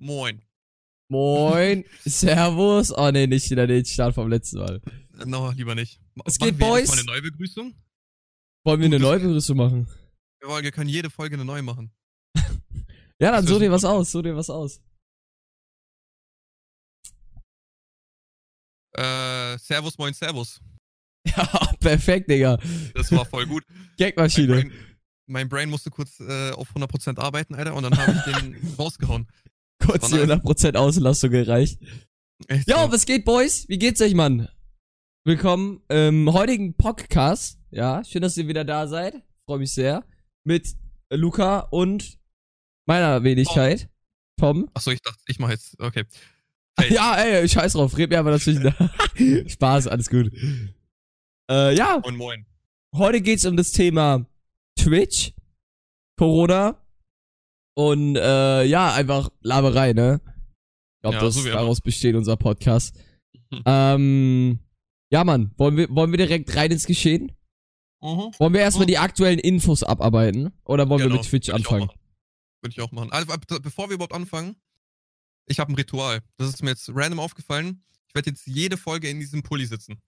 Moin. Moin, Servus. Oh nee, nicht wieder den Start vom letzten Mal. No, lieber nicht. Es Machen geht, wir Boys. mal eine Neubegrüßung? Wollen wir eine neue Begrüßung machen? Wir wollen- wir können jede Folge eine neue machen. Ja, dann such dir was aus, such dir was aus. Äh, Servus, moin, Servus. Ja, perfekt, Digga. Das war voll gut. Mein Gagmaschine. Brain, mein Brain musste kurz äh, auf 100% arbeiten, Alter, und dann habe ich den rausgehauen. Kurz die war nice. 100% Auslastung gereicht. Echt Ja, so. was geht, Boys? Wie geht's euch, Mann? Willkommen im heutigen Podcast. Ja, schön, dass ihr wieder da seid. Freue mich sehr. Mit Luca und meiner Wenigkeit. Tom. Achso, ich dachte, ich mache jetzt. Okay. Hey. Ja, ey, scheiß drauf. Red mir aber natürlich. Spaß, alles gut. Äh, ja, Moin, moin. heute geht's um das Thema Twitch, Corona und äh, ja, einfach Laberei, ne? Ich glaube, Ja, das so immer. daraus besteht unser Podcast. ähm, ja, Mann, wollen wir, wollen wir direkt rein ins Geschehen? Mhm. Wollen wir erstmal die aktuellen Infos abarbeiten? Oder wollen wir Genau, mit Twitch würd ich auch anfangen? Würde ich auch machen. Also, bevor wir überhaupt anfangen, ich habe ein Ritual. Das ist mir jetzt random aufgefallen. Ich werde jetzt jede Folge in diesem Pulli sitzen.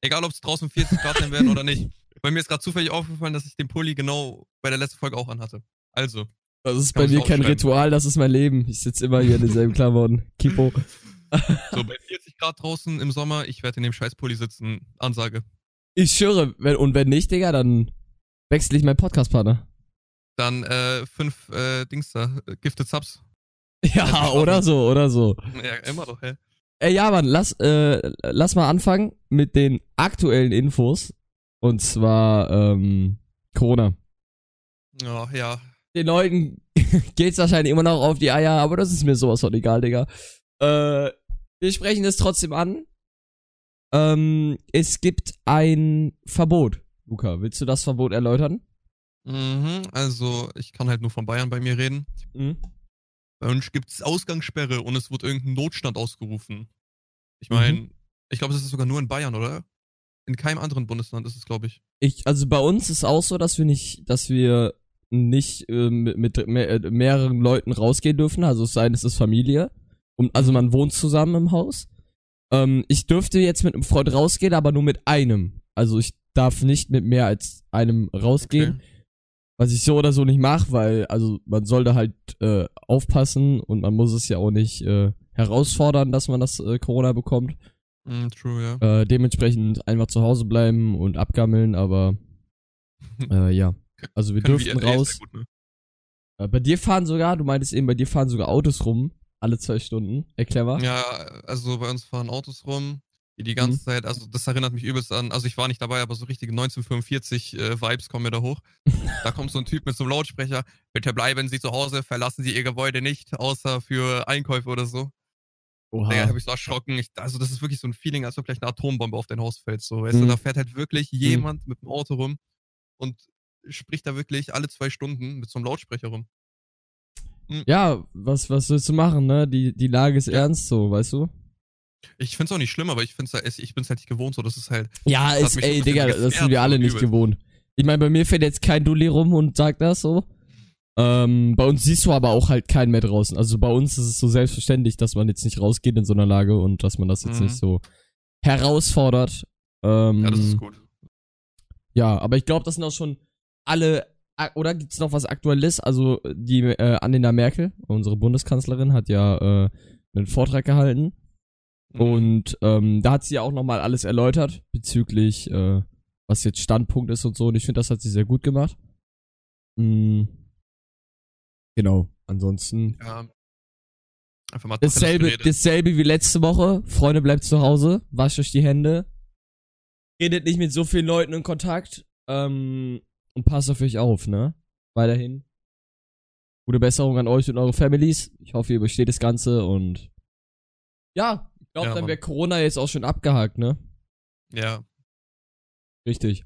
Egal, ob es draußen 40 Grad sein werden oder nicht. Weil mir ist gerade zufällig aufgefallen, dass ich den Pulli genau bei der letzten Folge auch anhatte. Also, Das ist bei mir kein aufschreiben. Ritual, das ist mein Leben. Ich sitze immer hier in denselben Klamotten. Kipo. so bei 40 Grad draußen im Sommer, ich werde in dem scheiß Pulli sitzen. Ansage. Ich schwöre, wenn, und wenn nicht, Digga, dann wechsle ich meinen Podcast-Partner. Dann äh, fünf äh, Dings da, äh, Gifted Subs. Ja, oder so, oder so. Ja, immer doch, hä? Ey, ja, Mann, lass, äh, lass mal anfangen mit den aktuellen Infos. Und zwar, ähm, Corona. Ja, ja. Den Leuten geht's wahrscheinlich immer noch auf die Eier, aber das ist mir sowas von egal, Digga. Äh, wir sprechen es trotzdem an. Ähm, es gibt ein Verbot. Luca, willst du das Verbot erläutern? Mhm, also, ich kann halt nur von Bayern bei mir reden. Mhm. Bei uns gibt's Ausgangssperre und es wurde irgendein Notstand ausgerufen. Ich meine, ich glaube, das ist sogar nur in Bayern, oder? In keinem anderen Bundesland ist es, glaube ich. Ich, also bei uns ist auch so, dass wir nicht, dass wir nicht äh, mit, mit mehr, äh, mehreren Leuten rausgehen dürfen. Also es sei denn, es ist Familie. Und, also man wohnt zusammen im Haus. Ähm, ich dürfte jetzt mit einem Freund rausgehen, aber nur mit einem. Also ich darf nicht mit mehr als einem rausgehen. Was ich so oder so nicht mache, weil, also man sollte halt äh, aufpassen und man muss es ja auch nicht äh, herausfordern, dass man das äh, Corona bekommt. Mm, true, ja. Dementsprechend einfach zu Hause bleiben und abgammeln, aber ja. Also wir VLA raus. gut, ne? Äh, bei dir fahren sogar, du meintest eben, bei dir fahren sogar Autos rum, alle zwei Stunden. Erklär mal. Ja, also bei uns fahren Autos rum, die die ganze Mhm. Zeit, also das erinnert mich übelst an, also ich war nicht dabei, aber so richtige 1945 äh, Vibes kommen mir da hoch. da kommt so ein Typ mit so einem Lautsprecher, bitte bleiben Sie zu Hause, verlassen Sie Ihr Gebäude nicht, außer für Einkäufe oder so. Da Oha. habe ich so erschrocken. Ich, also das ist wirklich so ein Feeling, als ob gleich eine Atombombe auf dein Haus fällt. So, weißt du, Mhm. da fährt halt wirklich jemand mit dem Auto rum und spricht da wirklich alle zwei Stunden mit so einem Lautsprecher rum. Ja, was, was willst du machen, ne? Die, die Lage ist Ja. ernst so, weißt du? Ich find's auch nicht schlimm, aber ich find's halt, ich bin's halt nicht gewohnt, so das ist halt. Ja, ist, ey, Digga, das sind wir alle nicht übel. gewohnt. Ich meine, bei mir fährt jetzt kein Dulli rum und sagt das so. Ähm, bei uns siehst du aber auch halt keinen mehr draußen. Also bei uns ist es so selbstverständlich, dass man jetzt nicht rausgeht in so einer Lage und dass man das jetzt Mhm. nicht so herausfordert. Ähm, Ja, das ist gut. Ja, aber ich glaube, das sind auch schon alle. Oder gibt's noch was Aktuelles? Also die äh, Annalena Merkel, unsere Bundeskanzlerin, hat ja äh, einen Vortrag gehalten Mhm. und ähm, da hat sie ja auch nochmal alles erläutert bezüglich, äh, was jetzt Standpunkt ist und so. Und ich finde, das hat sie sehr gut gemacht. Mm. Genau. Ansonsten Ja. Einfach mal dasselbe, dasselbe wie letzte Woche. Freunde, bleibt zu Hause, wascht euch die Hände, redet nicht mit so vielen Leuten in Kontakt ähm, und passt auf euch auf, ne? Weiterhin. Gute Besserung an euch und eure Families. Ich hoffe, ihr übersteht das Ganze und ja, ich glaube, Ja, dann wäre Corona jetzt auch schon abgehakt, ne? Ja. Richtig.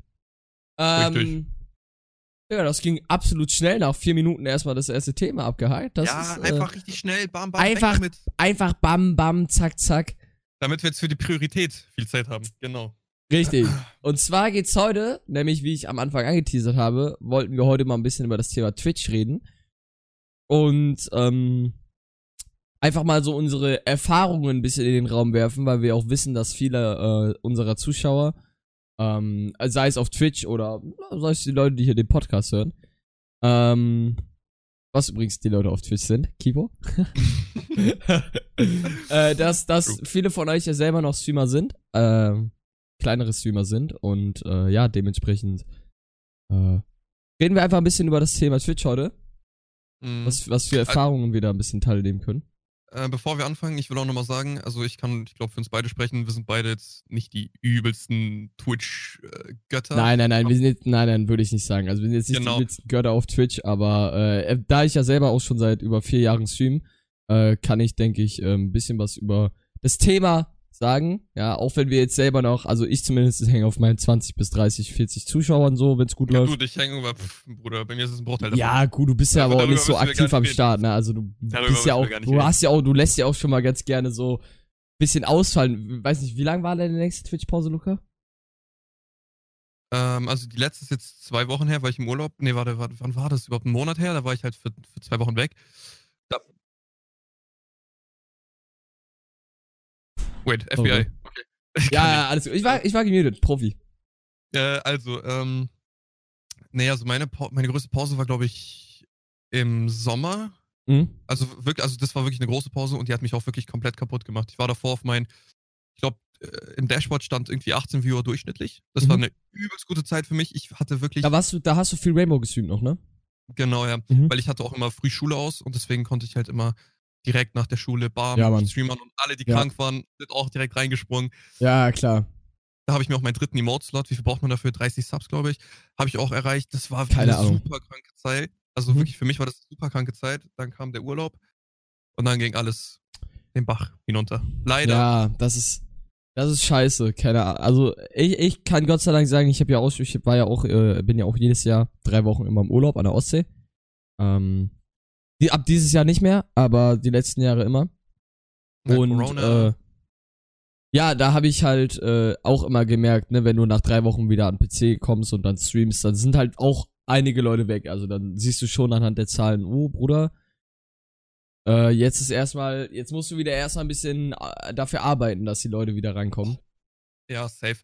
Ähm, Richtig. Ja, das ging absolut schnell. Nach vier Minuten erstmal das erste Thema abgehakt. Das ja, ist, äh, einfach richtig schnell, bam, bam, einfach- einfach bam, bam, zack, zack. Damit wir jetzt für die Priorität viel Zeit haben. Genau. Richtig. Und zwar geht's heute, nämlich wie ich am Anfang angeteasert habe, wollten wir heute mal ein bisschen über das Thema Twitch reden. Und ähm, einfach mal so unsere Erfahrungen ein bisschen in den Raum werfen, weil wir auch wissen, dass viele äh, unserer Zuschauer, ähm, sei es auf Twitch oder sei es die Leute, die hier den Podcast hören, ähm, was übrigens die Leute auf Twitch sind, Kibo, äh, dass, dass viele von euch ja selber noch Streamer sind, äh, kleinere Streamer sind und äh, ja, dementsprechend äh, reden wir einfach ein bisschen über das Thema Twitch heute. Mhm. Was, was für Erfahrungen wir da ein bisschen teilnehmen können. Äh, bevor wir anfangen, ich will auch nochmal sagen, also ich kann, ich glaube, für uns beide sprechen, wir sind beide jetzt nicht die übelsten Twitch-Götter. Nein, nein, nein, wir sind jetzt, nein, nein, würde ich nicht sagen. Also wir sind jetzt nicht Genau. die übelsten Götter auf Twitch, aber äh, da ich ja selber auch schon seit über vier Jahren stream, äh, kann ich, denke ich, äh, ein bisschen was über das Thema sagen. Ja, auch wenn wir jetzt selber noch, also ich zumindest hänge auf meinen 20 bis 30, 40 Zuschauern so, wenn es gut Ja, läuft. du, ich hänge über, pff, Bruder, bei mir ist es ein Bruchteil davon. Ja, gut, du bist ja Aber aber auch nicht so aktiv am Start, ne? Also du Darüber bist ja auch, du hast ja auch, du lässt ja auch schon mal ganz gerne so bisschen ausfallen. Weiß nicht, wie lang war deine nächste Twitch-Pause, Luca? Ähm, also die letzte ist jetzt zwei Wochen her, weil ich im Urlaub, nee, warte, warte, wann war das? Überhaupt einen Monat her? Da war ich halt für, für zwei Wochen weg. Da. Wait, FBI. Okay. Okay. Ja, ja, alles gut. Ich war, ich war gemutet, Profi. Äh, also, ähm, nee, also meine, Pa- meine größte Pause war, glaube ich, im Sommer. Mhm. Also wirklich, also das war wirklich eine große Pause und die hat mich auch wirklich komplett kaputt gemacht. Ich war davor auf mein, ich glaube, äh, im Dashboard stand irgendwie 18 Viewer durchschnittlich. Das war Mhm. eine übelst gute Zeit für mich. Ich hatte wirklich, Da warst du, da hast du viel Rainbow gestreamt noch, ne? genau, ja, Mhm. weil ich hatte auch immer früh Schule aus und deswegen konnte ich halt immer direkt nach der Schule bam, Ja, streamern und alle, die Ja. krank waren, sind auch direkt reingesprungen. Ja, klar. Da habe ich mir auch meinen dritten Emote-Slot, wie viel braucht man dafür? 30 Subs, glaube ich, habe ich auch erreicht. Das war Keine eine Ahnung. super kranke Zeit. Also Mhm. wirklich, für mich war das eine super kranke Zeit. Dann kam der Urlaub und dann ging alles den Bach hinunter. Leider. Ja, das ist, das ist scheiße. Keine Ahnung. Also ich, ich kann Gott sei Dank sagen, ich habe ja auch, ich war ja auch, äh, bin ja auch jedes Jahr drei Wochen immer im Urlaub an der Ostsee. Ähm, die, ab dieses Jahr nicht mehr, aber die letzten Jahre immer. Ja, Und Corona. äh, ja, da habe ich halt äh, auch immer gemerkt, ne, wenn du nach drei Wochen wieder an PC kommst und dann streamst, dann sind halt auch einige Leute weg. Also dann siehst du schon anhand der Zahlen, oh Bruder, äh, jetzt ist erstmal, jetzt musst du wieder erstmal ein bisschen äh, dafür arbeiten, dass die Leute wieder reinkommen. Ja, safe.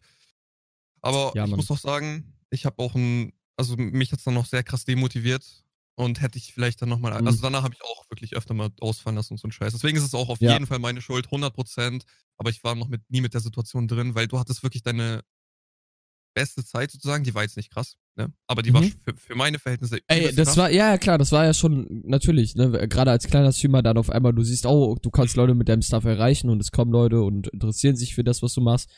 Aber Ja, ich muss auch sagen, ich habe auch ein, also mich hat's dann noch sehr krass demotiviert und hätte ich vielleicht dann nochmal, Mhm. also danach habe ich auch wirklich öfter mal ausfallen lassen und so ein Scheiß. Deswegen ist es auch auf Ja. jeden Fall meine Schuld, 100 Prozent. Aber ich war noch mit, nie mit der Situation drin, weil du hattest wirklich deine beste Zeit sozusagen. Die war jetzt nicht krass, ne? Aber die war Mhm. für, für meine Verhältnisse Ey, das krass. war, ja, klar, das war ja schon, natürlich, ne, gerade als kleiner Streamer dann auf einmal, du siehst, oh, du kannst Leute mit deinem Stuff erreichen und es kommen Leute und interessieren sich für das, was du machst.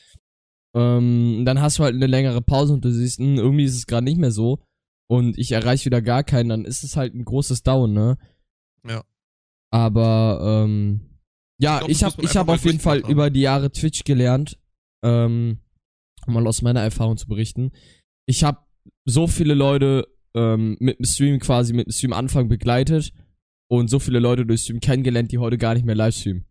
Ähm, dann hast du halt eine längere Pause und du siehst, hm, irgendwie ist es gerade nicht mehr so und ich erreiche wieder gar keinen, dann ist es halt ein großes Down, ne? Ja. Aber, ähm, ja, Ich glaub, ich habe hab auf jeden Fall haben. über die Jahre Twitch gelernt, ähm, um mal aus meiner Erfahrung zu berichten. Ich habe so viele Leute ähm, mit dem Stream quasi, mit dem Stream-Anfang begleitet und so viele Leute durch Stream kennengelernt, die heute gar nicht mehr Livestreamen.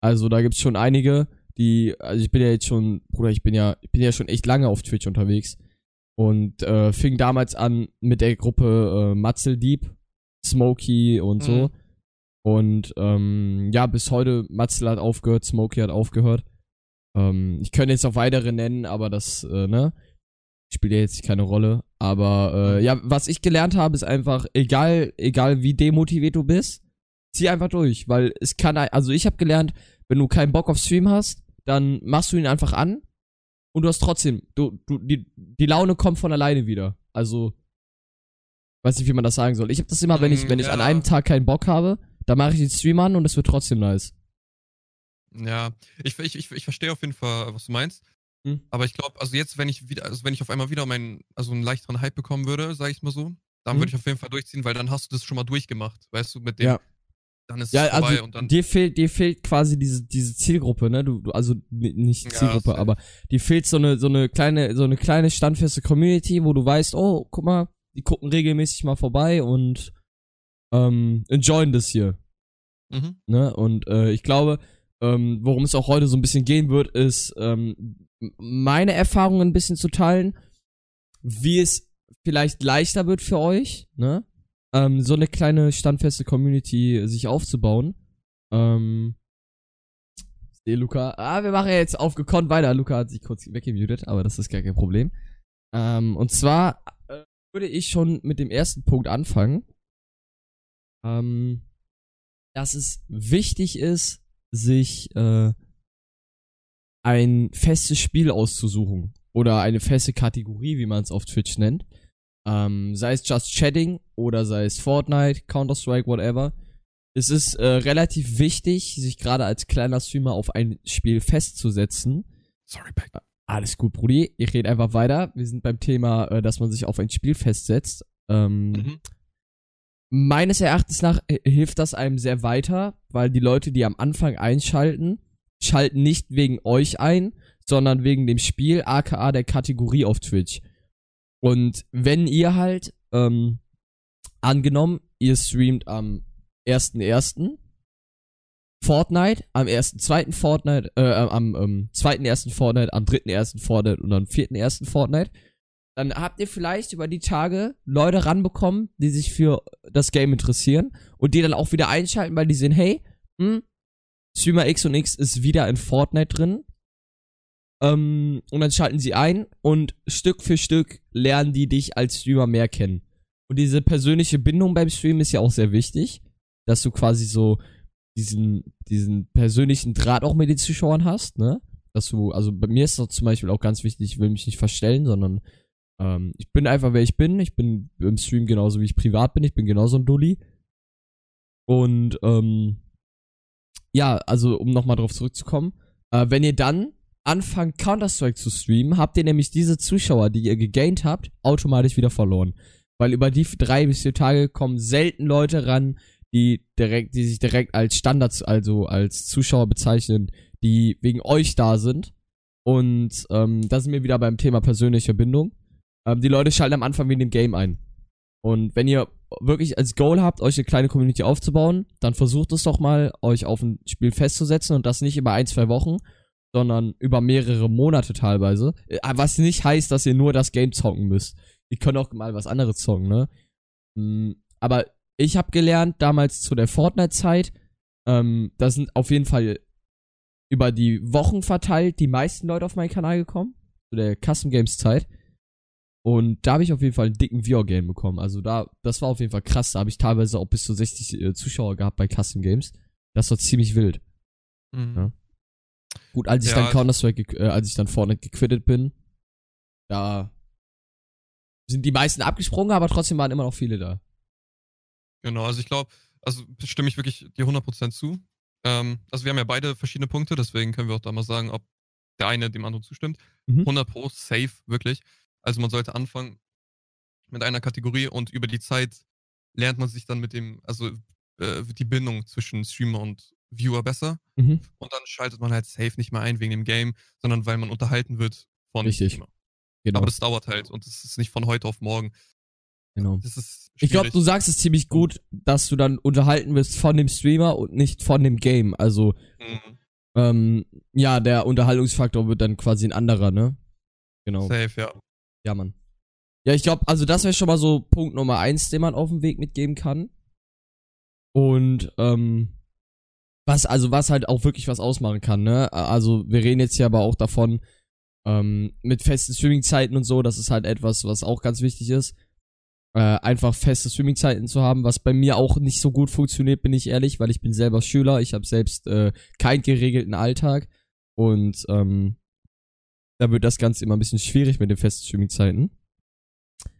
Also da gibt's schon einige, die, also ich bin ja jetzt schon, Bruder, ich bin ja, ich bin ja schon echt lange auf Twitch unterwegs und äh, fing damals an mit der Gruppe äh, Matzel Deep, Smokey und so. Mhm. Und ähm, ja, bis heute, Matzel hat aufgehört, Smokey hat aufgehört. Ähm, ich könnte jetzt noch weitere nennen, aber das, äh, ne, spielt ja jetzt keine Rolle. Aber äh, ja, was ich gelernt habe, ist einfach, egal, egal wie demotiviert du bist, zieh einfach durch. Weil es kann, also ich habe gelernt, wenn du keinen Bock auf Stream hast, dann machst du ihn einfach an und du hast trotzdem, du, du, die, die Laune kommt von alleine wieder. Also, weiß nicht, wie man das sagen soll. Ich habe das immer, wenn ich, Mm, wenn ich an einem Tag keinen Bock habe, dann mache ich den Stream an und es wird trotzdem nice. Ja, ich, ich, ich, ich verstehe auf jeden Fall, was du meinst. Hm. Aber ich glaube, also jetzt, wenn ich wieder, also wenn ich auf einmal wieder meinen, also einen leichteren Hype bekommen würde, sage ich mal so, dann Hm. würde ich auf jeden Fall durchziehen, weil dann hast du das schon mal durchgemacht, weißt du, mit dem, Ja. Dann ist Ja, es vorbei also und dann, dir fehlt, dir fehlt quasi diese, diese Zielgruppe, ne? Du, du also nicht Ja, Zielgruppe, safe. aber dir fehlt so eine, so eine kleine, so eine kleine standfeste Community, wo du weißt, oh, guck mal, die gucken regelmäßig mal vorbei und ähm, enjoyen das hier. mhm. Ne? Und äh, ich glaube, ähm, worum es auch heute so ein bisschen gehen wird, ist ähm, meine Erfahrungen ein bisschen zu teilen, wie es vielleicht leichter wird für euch, ne? Ähm, so eine kleine standfeste Community sich aufzubauen. Ähm. Sehe Luca. Ah, wir machen ja jetzt auf gekonnt weiter. Luca hat sich kurz weggemutet, aber das ist gar kein Problem. Ähm, und zwar äh, würde ich schon mit dem ersten Punkt anfangen. Ähm, dass es wichtig ist, sich äh, ein festes Spiel auszusuchen. Oder eine feste Kategorie, wie man es auf Twitch nennt. Ähm, sei es Just Chatting oder sei es Fortnite, Counter-Strike, whatever. Es ist äh, relativ wichtig, sich gerade als kleiner Streamer auf ein Spiel festzusetzen. Sorry, Beck. Alles gut, Brudi. Ich rede einfach weiter. Wir sind beim Thema, äh, dass man sich auf ein Spiel festsetzt. Ähm, Mhm. Meines Erachtens nach äh, hilft das einem sehr weiter, weil die Leute, die am Anfang einschalten, schalten nicht wegen euch ein, sondern wegen dem Spiel, aka der Kategorie auf Twitch. Und wenn ihr halt, ähm, angenommen, ihr streamt am 1.1. Fortnite, am 1.2. Fortnite, äh, am ähm, 2.1. Fortnite, am 3.1. Fortnite und am 4.1. Fortnite, dann habt ihr vielleicht über die Tage Leute ranbekommen, die sich für das Game interessieren und die dann auch wieder einschalten, weil die sehen, hey, hm, Streamer X und X ist wieder in Fortnite drin. Ähm, und dann schalten sie ein und Stück für Stück lernen die dich als Streamer mehr kennen. Und diese persönliche Bindung beim Stream ist ja auch sehr wichtig, dass du quasi so diesen, diesen persönlichen Draht auch mit den Zuschauern hast, ne? Dass du, also bei mir ist das zum Beispiel auch ganz wichtig, ich will mich nicht verstellen, sondern ähm, ich bin einfach, wer ich bin. Ich bin im Stream genauso, wie ich privat bin. Ich bin genauso ein Dulli. Und, ähm, ja, also, um nochmal drauf zurückzukommen. Äh, wenn ihr dann anfangt, Counter-Strike zu streamen, habt ihr nämlich diese Zuschauer, die ihr gegaint habt, automatisch wieder verloren. Weil über die drei bis vier Tage kommen selten Leute ran, die direkt, die sich direkt als Standards, also als Zuschauer bezeichnen, die wegen euch da sind. Und ähm, da sind wir wieder beim Thema persönliche Bindung. Ähm, die Leute schalten am Anfang wegen dem Game ein. Und wenn ihr wirklich als Goal habt, euch eine kleine Community aufzubauen, dann versucht es doch mal, euch auf ein Spiel festzusetzen und das nicht über ein, zwei Wochen, sondern über mehrere Monate teilweise. Äh, Was nicht heißt, dass ihr nur das Game zocken müsst. Ihr könnt auch mal was anderes zocken, ne? Mm, Aber ich habe gelernt, damals zu der Fortnite-Zeit, ähm, da sind auf jeden Fall über die Wochen verteilt die meisten Leute auf meinen Kanal gekommen. Zu der Custom Games-Zeit. Und da habe ich auf jeden Fall einen dicken VR-Game bekommen. Also da, das war auf jeden Fall krass. Da habe ich teilweise auch bis zu 60 äh, Zuschauer gehabt bei Custom Games. Das war ziemlich wild. Mhm. Ja. Gut, als ich Ja, dann Counter-Strike, äh, als ich dann Fortnite gequittet bin, da sind die meisten abgesprungen, aber trotzdem waren immer noch viele da. Genau, also ich glaube, also stimme ich wirklich dir 100% zu. Ähm, also wir haben ja beide verschiedene Punkte, deswegen können wir auch da mal sagen, ob der eine dem anderen zustimmt. Mhm. 100 Pro, safe, wirklich. Also man sollte anfangen mit einer Kategorie und über die Zeit lernt man sich dann mit dem, also äh, die Bindung zwischen Streamer und Viewer besser. Mhm. Und dann schaltet man halt safe nicht mehr ein wegen dem Game, sondern weil man unterhalten wird von Richtig. Streamer. Genau. Aber das dauert halt und das ist nicht von heute auf morgen. genau. Ich glaube, du sagst es ziemlich gut, dass du dann unterhalten wirst von dem Streamer und nicht von dem Game. Also, Mhm. ähm, ja, der Unterhaltungsfaktor wird dann quasi ein anderer, ne? Genau. Safe, ja. Ja, Mann. Ja, ich glaube, also das wäre schon mal so Punkt Nummer eins, den man auf dem Weg mitgeben kann. Und, ähm, was, also was halt auch wirklich was ausmachen kann, ne? Also wir reden jetzt hier aber auch davon, ähm, mit festen Streamingzeiten und so, das ist halt etwas, was auch ganz wichtig ist. Äh, einfach feste Streamingzeiten zu haben, was bei mir auch nicht so gut funktioniert, bin ich ehrlich, weil ich bin selber Schüler, ich habe selbst äh, keinen geregelten Alltag und ähm, da wird das Ganze immer ein bisschen schwierig mit den festen Streamingzeiten.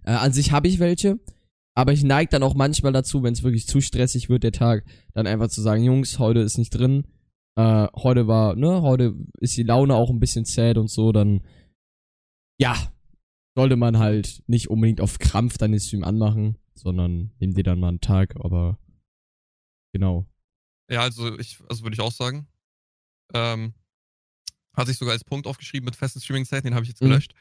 Äh, an sich habe ich welche, aber ich neige dann auch manchmal dazu, wenn es wirklich zu stressig wird, der Tag, dann einfach zu sagen, Jungs, heute ist nicht drin. Äh, heute war, ne, heute ist die Laune auch ein bisschen sad und so, dann, ja, sollte man halt nicht unbedingt auf Krampf dann den Stream anmachen, sondern nimm dir dann mal einen Tag, aber genau. Ja, also ich, also würde ich auch sagen. Ähm, hatte ich sogar als Punkt aufgeschrieben mit festen Streaming-Zeiten, den habe ich jetzt Mhm. gelöscht.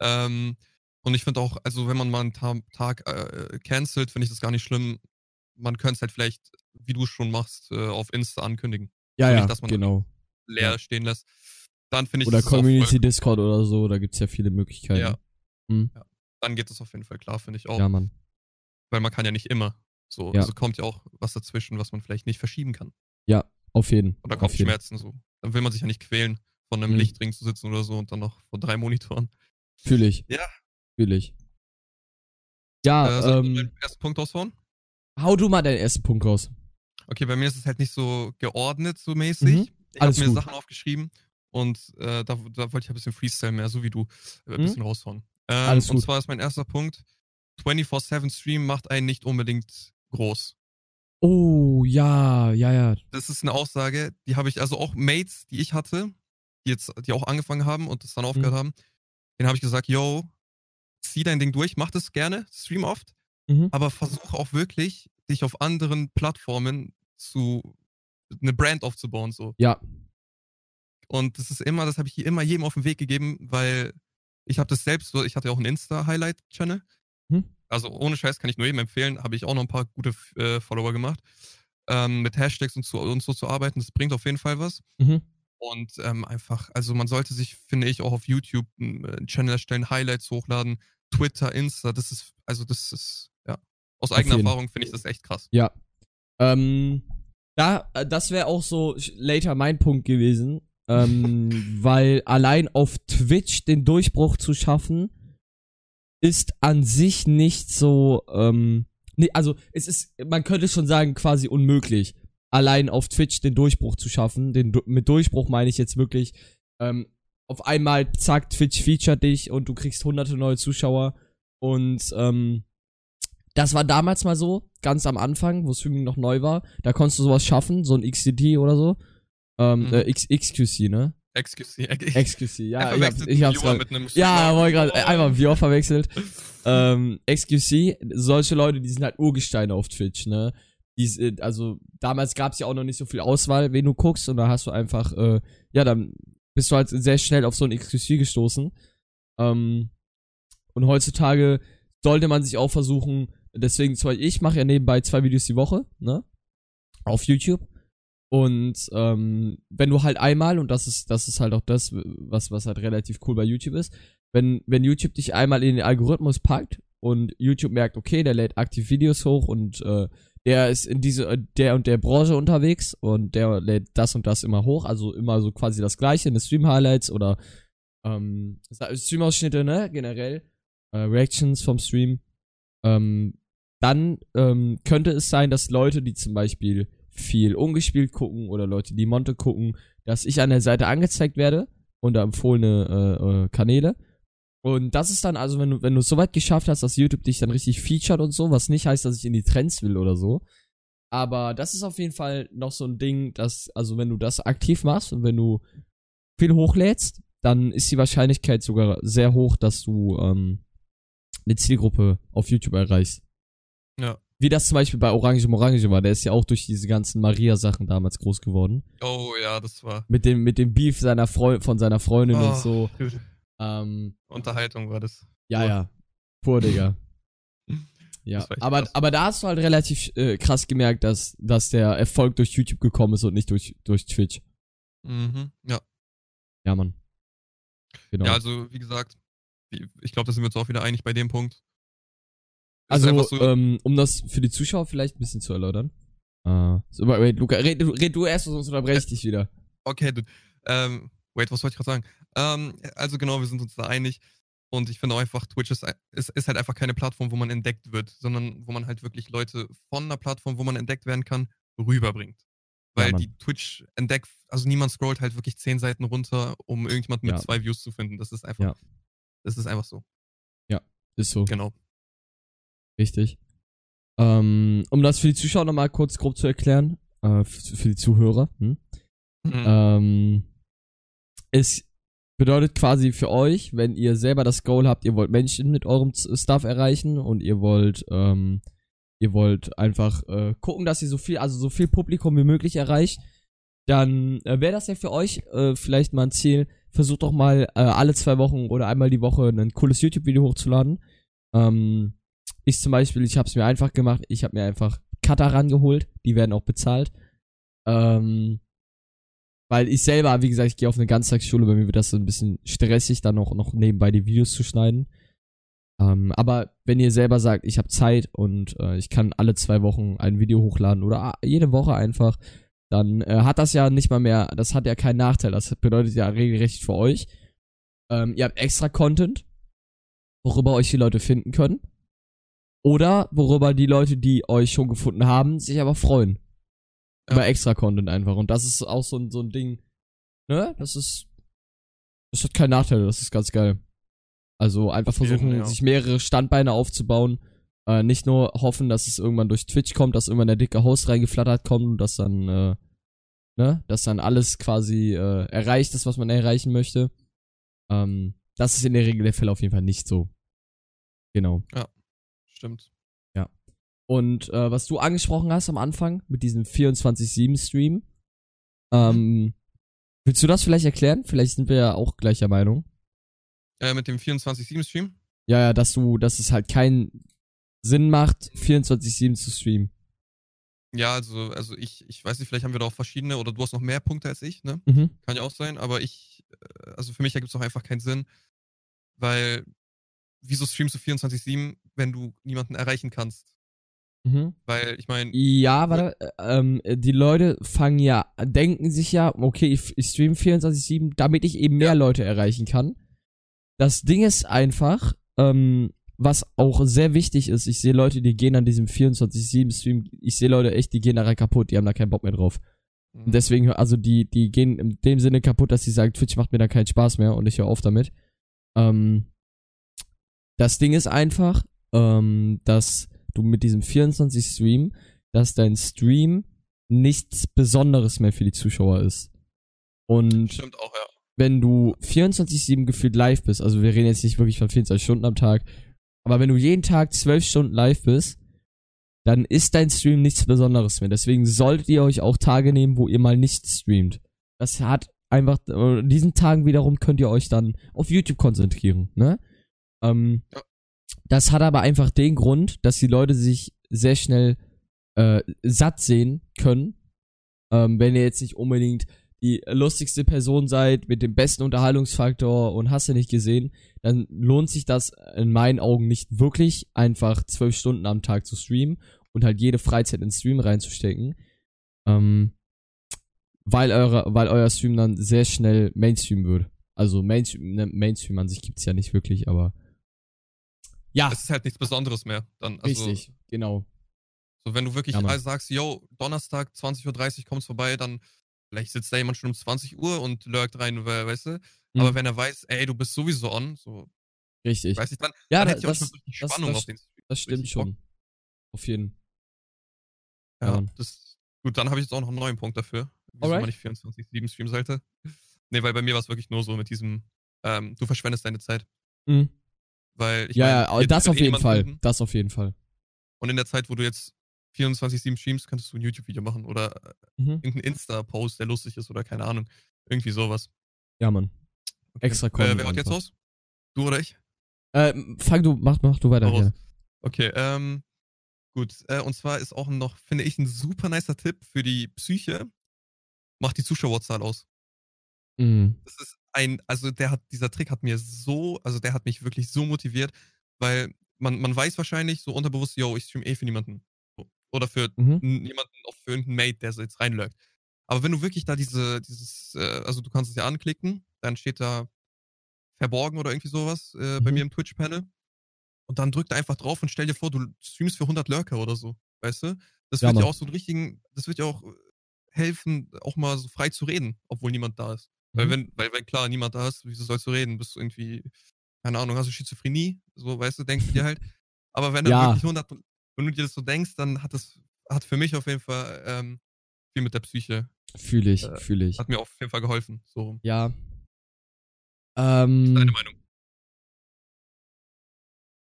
Ähm, und ich finde auch, also wenn man mal einen Ta Tag äh, cancelt, finde ich das gar nicht schlimm. Man könnte es halt vielleicht, wie du es schon machst, äh, auf Insta ankündigen. Ja, So ja, nicht, dass man genau. Leer Ja. stehen lässt. Dann finde ich Oder Community Discord oder so, da gibt's ja viele Möglichkeiten. Ja. Mhm. Dann geht es auf jeden Fall klar, finde ich auch. Ja, Mann. Weil man kann ja nicht immer. So, Ja. also kommt ja auch was dazwischen, was man vielleicht nicht verschieben kann. Auf jeden. Oder auf jeden. Kopfschmerzen so. Dann will man sich ja nicht quälen, von einem Mhm. Lichtring zu sitzen oder so und dann noch vor drei Monitoren. Fühl ich. Ja. Ich. Ja, äh, ähm, meinen ersten Punkt raushauen? hau du mal deinen ersten Punkt raus. Okay, bei mir ist es halt nicht so geordnet so mäßig. Mhm. Ich habe mir gut. Sachen aufgeschrieben und äh, da, da wollte ich ein bisschen Freestyle mehr, so wie du, äh, ein Mhm. bisschen raushauen. Ähm, Alles und gut. zwar ist mein erster Punkt, 24-7 Stream macht einen nicht unbedingt groß. Oh, ja, ja, ja. Das ist eine Aussage, die habe ich, also auch Mates, die ich hatte, die jetzt, die auch angefangen haben und das dann aufgehört haben, denen habe ich gesagt, yo, zieh dein Ding durch, mach das gerne, stream oft, Mhm. aber versuch auch wirklich, dich auf anderen Plattformen zu, eine Brand aufzubauen, so. Ja. Und das ist immer, das habe ich hier immer jedem auf den Weg gegeben, weil ich habe das selbst so, ich hatte ja auch einen Insta-Highlight-Channel. Hm. Also ohne Scheiß kann ich nur jedem empfehlen, habe ich auch noch ein paar gute äh, Follower gemacht. Ähm, mit Hashtags und, zu, und so zu arbeiten, das bringt auf jeden Fall was. Mhm. Und ähm, einfach, also man sollte sich, finde ich, auch auf YouTube einen äh, Channel erstellen, Highlights hochladen, Twitter, Insta, das ist, also das ist, ja, aus eigener. Erfahrung finde ich das echt krass. Ja. Ähm, da, äh, das wäre auch so later mein Punkt gewesen. Ähm, weil allein auf Twitch den Durchbruch zu schaffen, ist an sich nicht so, ähm, nee, also es ist, man könnte schon sagen, quasi unmöglich, allein auf Twitch den Durchbruch zu schaffen. Den, mit Durchbruch meine ich jetzt wirklich, ähm, auf einmal, zack, Twitch featuret dich und du kriegst hunderte neue Zuschauer und, ähm, das war damals mal so, ganz am Anfang, wo Streaming noch neu war. Da konntest du sowas schaffen, so ein XCT oder so. Ähm, Mhm. äh, X XQC, ne? Excuse XQC, ja, ich, hab, ich hab's grad, mit einem Ja, wollte gerade Oh. einmal Viewer verwechselt. ähm, XQC, solche Leute, die sind halt Urgesteine auf Twitch, ne? Die, sind- also damals gab's ja auch noch nicht so viel Auswahl, wen du guckst, und da hast du einfach, äh, ja, dann bist du halt sehr schnell auf so ein XQC gestoßen. Ähm, und heutzutage sollte man sich auch versuchen, deswegen zwar ich mache ja nebenbei zwei Videos die Woche, ne? Auf YouTube. Und ähm, wenn du halt einmal, und das ist, das ist halt auch das, was, was halt relativ cool bei YouTube ist, wenn, wenn YouTube dich einmal in den Algorithmus packt und YouTube merkt, okay, der lädt aktiv Videos hoch und äh, der ist in diese, äh, der und der Branche unterwegs und der lädt das und das immer hoch, also immer so quasi das gleiche, eine Stream-Highlights oder ähm, Stream-Ausschnitte, ne, generell, äh, Reactions vom Stream, ähm, dann ähm, könnte es sein, dass Leute, die zum Beispiel viel ungespielt gucken oder Leute, die Monte gucken, dass ich an der Seite angezeigt werde unter empfohlene äh, äh, Kanäle. Und das ist dann also, wenn du, wenn du es so weit geschafft hast, dass YouTube dich dann richtig featured und so, was nicht heißt, dass ich in die Trends will oder so. Aber das ist auf jeden Fall noch so ein Ding, dass, also wenn du das aktiv machst und wenn du viel hochlädst, dann ist die Wahrscheinlichkeit sogar sehr hoch, dass du ähm, eine Zielgruppe auf YouTube erreichst. Ja. Wie das zum Beispiel bei Orange Morange war, der ist ja auch durch diese ganzen Maria-Sachen damals groß geworden. Oh ja, das war. Mit dem, mit dem Beef seiner Freu von seiner Freundin Oh, und so. Ähm, Unterhaltung war das. ja, ja. Pur, Digga. Ja, aber, krass. aber da hast du halt relativ äh, krass gemerkt, dass, dass der Erfolg durch YouTube gekommen ist und nicht durch, durch Twitch. Mhm. Ja. Ja, Mann. Genau. ja, also wie gesagt, ich glaube, da sind wir uns auch wieder einig bei dem Punkt. Also, so, ähm, um das für die Zuschauer vielleicht ein bisschen zu erläutern. Äh, so, wait, Luca, red, du- red du erst, sonst unterbreche ich dich wieder. okay, dude. Ähm, wait, was wollte ich gerade sagen? Ähm, also genau, wir sind uns da einig. Und ich finde auch einfach, Twitch ist, ist, ist halt einfach keine Plattform, wo man entdeckt wird, sondern wo man halt wirklich Leute von einer Plattform, wo man entdeckt werden kann, rüberbringt. Weil Mann. die Twitch entdeckt, also niemand scrollt halt wirklich zehn Seiten runter, um irgendjemanden mit Ja. zwei Views zu finden. Das ist einfach, Ja. das ist einfach so. Ist so, Genau. richtig. Ähm, um das für die Zuschauer nochmal kurz grob zu erklären, äh, für die Zuhörer, hm? Mhm. Ähm, es bedeutet quasi für euch, wenn ihr selber das Goal habt, ihr wollt Menschen mit eurem Stuff erreichen und ihr wollt, ähm, ihr wollt einfach äh, gucken, dass ihr so viel, also so viel Publikum wie möglich erreicht, dann äh, wäre das ja für euch äh, vielleicht mal ein Ziel. Versucht doch mal äh, alle zwei Wochen oder einmal die Woche ein cooles YouTube-Video hochzuladen. Ähm, ich zum Beispiel, ich habe es mir einfach gemacht. Ich habe mir einfach Cutter rangeholt. Die werden auch bezahlt. Ähm, weil ich selber, wie gesagt, ich gehe auf eine Ganztagsschule, bei mir wird das so ein bisschen stressig, dann noch, noch nebenbei die Videos zu schneiden. Ähm, aber wenn ihr selber sagt, ich habe Zeit und äh, ich kann alle zwei Wochen ein Video hochladen oder ah, jede Woche einfach, dann äh, hat das ja nicht mal mehr, das hat ja keinen Nachteil. Das bedeutet ja regelrecht für euch. Ähm, ihr habt extra Content, worüber euch die Leute finden können. Oder worüber die Leute, die euch schon gefunden haben, sich aber freuen. Ja. Extra Content einfach. Und das ist auch so ein, so ein Ding, ne? Das ist. Das hat keinen Nachteil, das ist ganz geil. Also einfach versuchen, ja. sich mehrere Standbeine aufzubauen. Äh, nicht nur hoffen, dass es irgendwann durch Twitch kommt, dass irgendwann der dicke Host reingeflattert kommt und dass dann, äh, ne, dass dann alles quasi äh, erreicht ist, was man erreichen möchte. Ähm, das ist in der Regel der Fall auf jeden Fall nicht so. Genau. Stimmt. Und äh, was du angesprochen hast am Anfang mit diesem 24-7-Stream, ähm, willst du das vielleicht erklären? Vielleicht sind wir ja auch gleicher Meinung. Äh, mit dem 24-7-Stream. Ja, ja, dass du, dass es halt keinen Sinn macht, 24-7 zu streamen. Ja, also, also ich, ich weiß nicht, vielleicht haben wir da auch verschiedene oder du hast noch mehr Punkte als ich, ne? Mhm. Kann ja auch sein, aber ich, äh, also für mich ergibt es auch einfach keinen Sinn, weil wieso streamst du 24-7, wenn du niemanden erreichen kannst? Mhm. Weil ich meine, Ja, warte, äh, ähm, die Leute fangen ja, denken sich ja, okay, ich, ich stream 24-7, damit ich eben mehr Ja. Leute erreichen kann. Das Ding ist einfach, ähm, was auch sehr wichtig ist, ich sehe Leute, die gehen an diesem 24-7-Stream, ich sehe Leute echt, die gehen daran kaputt, die haben da keinen Bock mehr drauf. Und deswegen, also die, die gehen in dem Sinne kaputt, dass sie sagen, Twitch macht mir da keinen Spaß mehr und ich höre auf damit. Ähm, das Ding ist einfach, ähm, dass du mit diesem 24-Stream, dass dein Stream nichts Besonderes mehr für die Zuschauer ist. Und stimmt auch, ja. wenn du 24-7 gefühlt live bist, also wir reden jetzt nicht wirklich von 24 Stunden am Tag, aber wenn du jeden Tag 12 Stunden live bist, dann ist dein Stream nichts Besonderes mehr. Deswegen solltet ihr euch auch Tage nehmen, wo ihr mal nicht streamt. Das hat einfach, äh, diesen Tagen wiederum könnt ihr euch dann auf YouTube konzentrieren, ne? Ähm, Ja. Das hat aber einfach den Grund, dass die Leute sich sehr schnell äh, satt sehen können, ähm, wenn ihr jetzt nicht unbedingt die lustigste Person seid mit dem besten Unterhaltungsfaktor und hast du nicht gesehen, dann lohnt sich das in meinen Augen nicht wirklich, einfach zwölf Stunden am Tag zu streamen und halt jede Freizeit in Stream reinzustecken. Ähm, weil, eure, weil euer Stream dann sehr schnell Mainstream wird. Also Mainstream, ne, Mainstream an sich gibt's ja nicht wirklich, aber ja, Es ist halt nichts Besonderes mehr. Dann, also, richtig, genau. So, wenn du wirklich Ja, also sagst, yo, Donnerstag, 20.30 Uhr kommst vorbei, dann vielleicht sitzt da jemand schon um 20 Uhr und lurkt rein, we- weißt du? Aber Mhm. wenn er weiß, ey, du bist sowieso on, so, Richtig. weiß ich dann, Ja, dann da- hätte ich auch das- schon richtig das- Spannung das- auf den Stream. Das stimmt Bock. schon. Auf jeden. Ja, Ja, Mann. das, gut, dann habe ich jetzt auch noch einen neuen Punkt dafür, wieso Alright. man nicht 24-7 streamen sollte. Nee, weil bei mir war es wirklich nur so mit diesem, ähm, du verschwendest deine Zeit. Mhm. Weil ich ja, mein, ja, das auf jeden Fall. finden. Das auf jeden Fall. Und in der Zeit, wo du jetzt 24-7 streamst, könntest du ein YouTube-Video machen oder äh, Mhm. irgendeinen Insta-Post, der lustig ist oder keine Ahnung. Irgendwie sowas. Ja, Mann. Okay. Extra äh, Wer haut jetzt einfach. aus? Du oder ich? Äh, fang du, mach, mach du weiter. Raus. Ja. Okay, ähm, gut. Äh, und zwar ist auch noch, finde ich, ein super nicer Tipp für die Psyche. Macht die Zuschauerzahl aus. Mhm. Das ist ein, also der hat, dieser Trick hat mir so, also der hat mich wirklich so motiviert, weil man, man weiß wahrscheinlich so unterbewusst, yo, ich stream eh für niemanden. Oder für Mhm. jemanden, auch für irgendeinen Mate, der so jetzt reinlurkt. Aber wenn du wirklich da diese, dieses, äh, also du kannst es ja anklicken, dann steht da verborgen oder irgendwie sowas äh, bei Mhm. mir im Twitch-Panel. Und dann drück da einfach drauf und stell dir vor, du streamst für 100 Lurker oder so, weißt du? Das Ja, wird ja Mann. auch so einen richtigen, das wird ja auch äh, helfen, auch mal so frei zu reden, obwohl niemand da ist. Weil Mhm. wenn, weil wenn klar niemand da ist, wieso sollst du reden? Bist du irgendwie, keine Ahnung, hast du Schizophrenie? So, weißt du, denkst du dir halt. Aber wenn du Ja. wirklich 100, wenn du dir das so denkst, dann hat das, hat für mich auf jeden Fall ähm, viel mit der Psyche, Fühle ich, Äh, fühle ich. hat mir auf jeden Fall geholfen. So. Ja. deine Ähm, Meinung.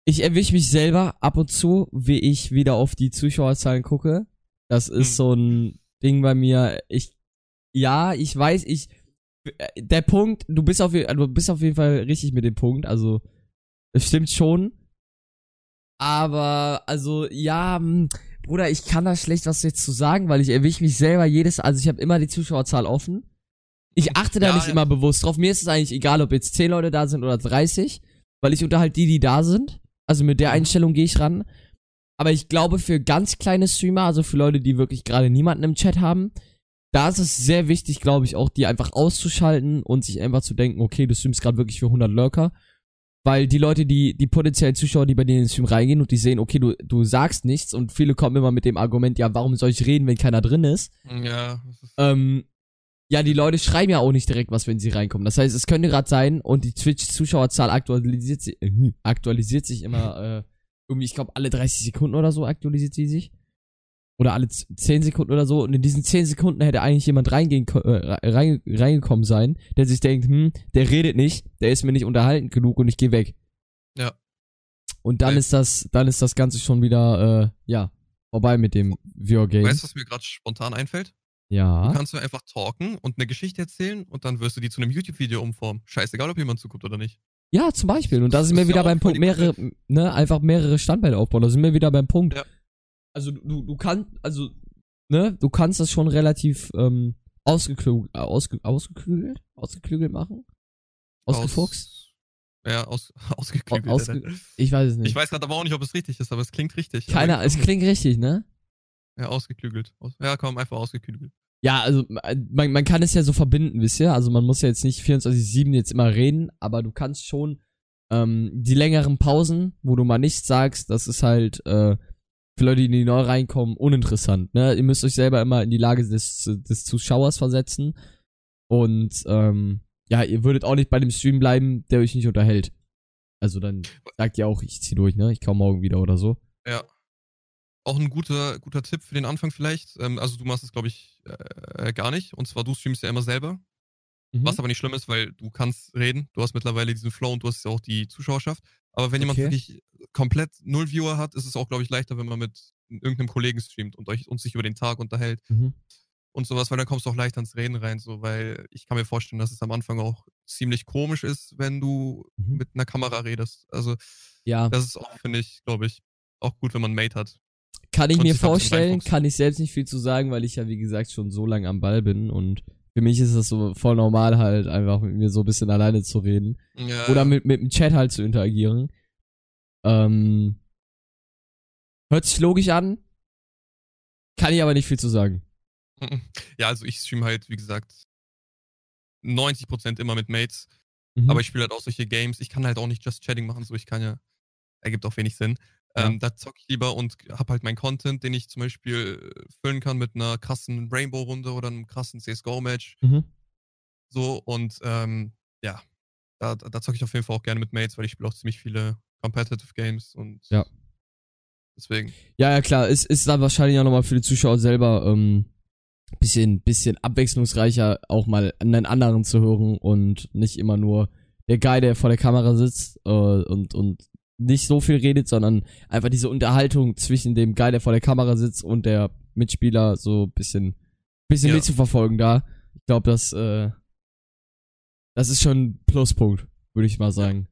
ich erwische mich selber ab und zu, wie ich wieder auf die Zuschauerzahlen gucke. Das ist Hm. so ein Ding bei mir. Ich, ja, ich weiß, ich, der Punkt, du bist auf, du bist auf jeden Fall richtig mit dem Punkt. Also, es stimmt schon. Aber, also, ja, hm, Bruder, ich kann da schlecht was jetzt zu sagen, weil ich erwische mich selber jedes, also ich habe immer die Zuschauerzahl offen. Ich achte da Ja, nicht ja. immer bewusst drauf. Mir ist es eigentlich egal, ob jetzt 10 Leute da sind oder 30, weil ich unterhalte die, die da sind. Also mit der Mhm. Einstellung gehe ich ran. Aber ich glaube, für ganz kleine Streamer, also für Leute, die wirklich gerade niemanden im Chat haben, da ist es sehr wichtig, glaube ich, auch die einfach auszuschalten und sich einfach zu denken, okay, du streamst gerade wirklich für 100 Lurker. Weil die Leute, die, die potenziellen Zuschauer, die bei denen in den Stream reingehen und die sehen, okay, du, du sagst nichts und viele kommen immer mit dem Argument, ja, warum soll ich reden, wenn keiner drin ist? Ja, Ähm, ja, die Leute schreiben ja auch nicht direkt was, wenn sie reinkommen. Das heißt, es könnte gerade sein und die Twitch-Zuschauerzahl aktualisiert sich, äh, aktualisiert sich immer, äh, irgendwie, ich glaube, alle 30 Sekunden oder so aktualisiert sie sich. Oder alle z- 10 Sekunden oder so. Und in diesen 10 Sekunden hätte eigentlich jemand reingehen, äh, rein, reingekommen sein, der sich denkt, hm, der redet nicht, der ist mir nicht unterhalten genug und ich gehe weg. Ja. Und dann Ja. ist das, dann ist das Ganze schon wieder, äh, ja, vorbei mit dem VR-Game. weißt du, was mir gerade spontan einfällt? Du Ja. kannst du einfach talken und eine Geschichte erzählen und dann wirst du die zu einem YouTube-Video umformen. Scheißegal, ob jemand zuguckt oder nicht. Ja, zum Beispiel. Und da sind wir wieder ja beim Punkt, mehrere, ne, einfach mehrere Standbeine aufbauen. Da sind wir wieder beim Punkt. Ja. Also du, du kannst, also, ne, du kannst das schon relativ ähm, ausgeklügelt, äh, ausge, ausgeklügelt, ausgeklügelt machen. Ausgefuchst? Aus, ja, aus, ausgeklügelt. Aus- Alter. Ich weiß es nicht. ich weiß gerade aber auch nicht, ob es richtig ist, aber es klingt richtig. Keiner, es klingt richtig, ne? Ja, ausgeklügelt. Aus, ja, komm, einfach ausgeklügelt. Ja, also man, man kann es ja so verbinden, wisst ihr? Also man muss ja jetzt nicht 24-7 jetzt immer reden, aber du kannst schon ähm, die längeren Pausen, wo du mal nichts sagst, das ist halt äh, für Leute, die neu reinkommen, uninteressant. Ne? Ihr müsst euch selber immer in die Lage des, des Zuschauers versetzen. Und ähm, ja, ihr würdet auch nicht bei dem Stream bleiben, der euch nicht unterhält. Also dann sagt ihr auch, ich zieh durch, ne? Ich komme morgen wieder oder so. Ja. Auch ein guter, guter Tipp für den Anfang vielleicht. Ähm, also du machst es, glaube ich, äh, gar nicht. Und zwar du streamst ja immer selber. Mhm. Was aber nicht schlimm ist, weil du kannst reden. Du hast mittlerweile diesen Flow und du hast ja auch die Zuschauerschaft. Aber wenn jemand Okay. wirklich komplett null Viewer hat, ist es auch, glaube ich, leichter, wenn man mit irgendeinem Kollegen streamt und euch und sich über den Tag unterhält Mhm. und sowas, weil dann kommst du auch leicht ans Reden rein, so, weil ich kann mir vorstellen, dass es am Anfang auch ziemlich komisch ist, wenn du Mhm. mit einer Kamera redest. Also Ja. das ist auch, finde ich, glaube ich, auch gut, wenn man Mate hat. Kann ich Und mir vorstellen, kann ich selbst nicht viel zu sagen, weil ich ja, wie gesagt, schon so lange am Ball bin und für mich ist es so voll normal halt, einfach mit mir so ein bisschen alleine zu reden. Ja, Oder mit, mit dem Chat halt zu interagieren. Ähm, hört sich logisch an, kann ich aber nicht viel zu sagen. Ja, also ich stream halt, wie gesagt, 90% immer mit Mates. Mhm. Aber ich spiele halt auch solche Games. Ich kann halt auch nicht Just Chatting machen, so ich kann ja, ergibt auch wenig Sinn. Ja. Ähm, da zocke ich lieber und hab halt meinen Content, den ich zum Beispiel äh, füllen kann mit einer krassen Rainbow-Runde oder einem krassen CSGO-Match. Mhm. So und ähm, ja, da, da, zocke ich auf jeden Fall auch gerne mit Mates, weil ich spiele auch ziemlich viele Competitive Games und Ja. deswegen. Ja, ja, klar, ist, ist dann wahrscheinlich auch nochmal für die Zuschauer selber ähm, bisschen, bisschen abwechslungsreicher, auch mal einen anderen zu hören und nicht immer nur der Guy, der vor der Kamera sitzt äh, und, und nicht so viel redet, sondern einfach diese Unterhaltung zwischen dem Guy, der vor der Kamera sitzt und der Mitspieler so bisschen, bisschen Ja. mitzuverfolgen da. Ich glaube, das, äh, das ist schon ein Pluspunkt, würde ich mal sagen.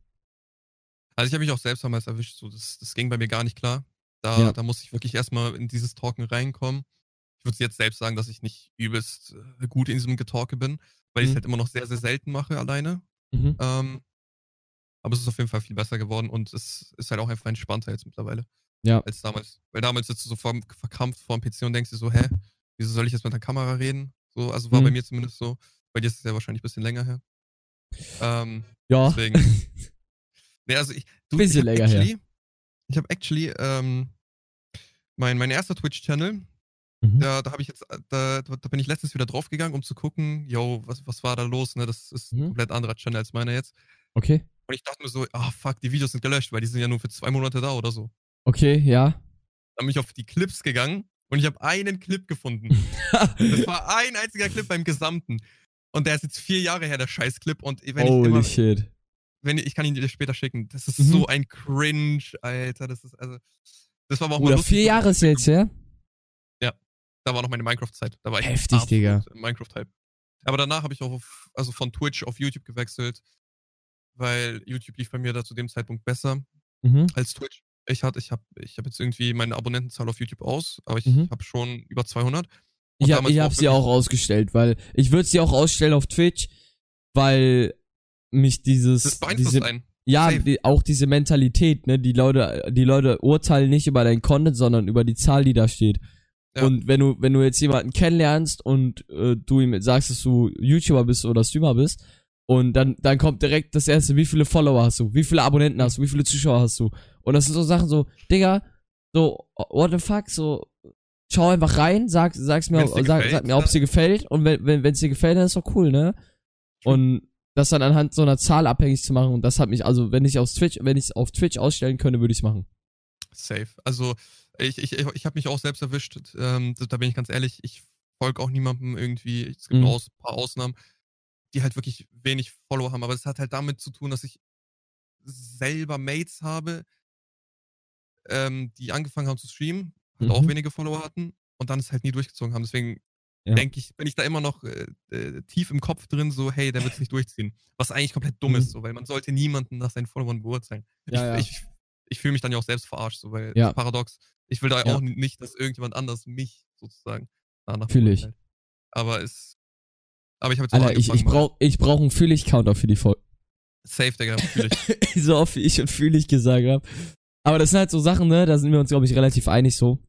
Also ich habe mich auch selbst damals erwischt, so das, das ging bei mir gar nicht klar. Da, Ja. da musste ich wirklich erstmal in dieses Talken reinkommen. Ich würde jetzt selbst sagen, dass ich nicht übelst äh, gut in diesem Getalke bin, weil ich Mhm. es halt immer noch sehr, sehr selten mache alleine. Mhm. Ähm, aber es ist auf jeden Fall viel besser geworden und es ist halt auch einfach entspannter jetzt mittlerweile. Ja. Als damals. Weil damals sitzt du so vor, verkrampft vor dem PC und denkst dir so, hä, wieso soll ich jetzt mit der Kamera reden? So, also war Mhm. bei mir zumindest so. Bei dir ist es ja wahrscheinlich ein bisschen länger her. Ähm, Ja. deswegen. nee, also ich, du, Bisschen ich länger her. actually, Ich habe actually ähm, mein, mein erster Twitch-Channel, Mhm. da, da habe ich jetzt, da, da bin ich letztens wieder draufgegangen, um zu gucken, yo, was, was war da los, ne? Das ist ein Mhm. komplett anderer Channel als meiner jetzt. Okay. Und ich dachte mir so, ah fuck, die Videos sind gelöscht, weil die sind ja nur für zwei Monate da oder so. Okay, ja. Dann bin ich auf die Clips gegangen und ich habe einen Clip gefunden. Das war ein einziger Clip beim Gesamten. Und der ist jetzt vier Jahre her, der Scheiß-Clip. Und wenn ich Holy immer, shit. wenn ich, ich kann ihn dir später schicken. Das ist Mhm. so ein Cringe, Alter. Das ist, also, das war aber auch mal Oder lustig. vier Jahre ist jetzt, ja? Da war noch meine Minecraft-Zeit. Da war ich Heftig, Digga. im Minecraft-Type. Aber danach habe ich auch auf, also von Twitch auf YouTube gewechselt, weil YouTube lief bei mir da zu dem Zeitpunkt besser Mhm. als Twitch. Ich hatte, ich habe, ich habe jetzt irgendwie meine Abonnentenzahl auf YouTube aus, aber ich Mhm. habe schon über 200. Und Ich, hab, damals ich war hab sie auch ausgestellt, weil ich würde sie auch ausstellen auf Twitch, weil mich dieses Das beeinflusst diese, einen. ja die, auch diese Mentalität, ne, die Leute die Leute urteilen nicht über deinen Content, sondern über die Zahl, die da steht. Ja. Und wenn du, wenn du jetzt jemanden kennenlernst und äh, du ihm sagst, dass du YouTuber bist oder Streamer bist, und dann, dann kommt direkt das erste, wie viele Follower hast du, wie viele Abonnenten hast du, wie viele Zuschauer hast du. Und das sind so Sachen so, Digga, so, what the fuck, so, schau einfach rein, sag, sag's mir, sag, gefällt, sag mir, ob es dir gefällt. Und wenn, wenn, wenn's dir gefällt, dann ist doch cool, ne? Und das dann anhand so einer Zahl abhängig zu machen, und das hat mich, also wenn ich auf Twitch, wenn ich auf Twitch ausstellen könnte, würde ich's machen. Safe. Also ich, ich, ich, ich habe mich auch selbst erwischt. Ähm, da bin ich ganz ehrlich, ich folge auch niemandem irgendwie. Es gibt Mhm. nur aus, paar Ausnahmen, die halt wirklich wenig Follower haben. Aber es hat halt damit zu tun, dass ich selber Mates habe, ähm, die angefangen haben zu streamen, halt auch Mhm. wenige Follower hatten und dann es halt nie durchgezogen haben. Deswegen Ja. denke ich, bin ich da immer noch äh, äh, tief im Kopf drin, so, hey, der wird es nicht durchziehen. Was eigentlich komplett dumm Mhm. ist, so, weil man sollte niemanden nach seinen Followern beurteilen. Ja, ja. ich ich, ich fühle mich dann ja auch selbst verarscht, so, weil Ja. das ist paradox. Ich will da auch nicht, dass irgendjemand anders mich sozusagen danach Fühl ich. Aber es. Aber ich habe jetzt Alter, ich, ich angefangen, mal- brauch, ich brauch einen Fühlig-Counter für die Folge. Safe, Digga, fühl ich. so oft wie ich und Fühlig gesagt habe. Aber das sind halt so Sachen, ne, da sind wir uns, glaube ich, relativ einig so,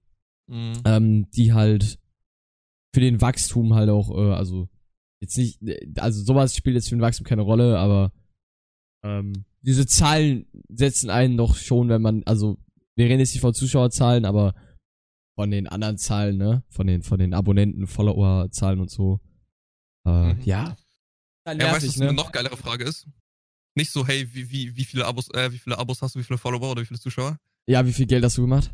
Mhm. ähm, die halt für den Wachstum halt auch, äh, also jetzt nicht, also sowas spielt jetzt für den Wachstum keine Rolle, aber ähm, diese Zahlen setzen einen doch schon, wenn man, also wir reden jetzt nicht von Zuschauerzahlen, aber von den anderen Zahlen, ne, von den, von den Abonnenten, Followerzahlen und so. Äh, Mhm. ja. Dann Ja, weißt du, nervig, was eine ne? noch geilere Frage ist? Nicht so, hey, wie, wie, wie viele Abos, äh, wie viele Abos hast du, wie viele Follower oder wie viele Zuschauer? Ja, wie viel Geld hast du gemacht?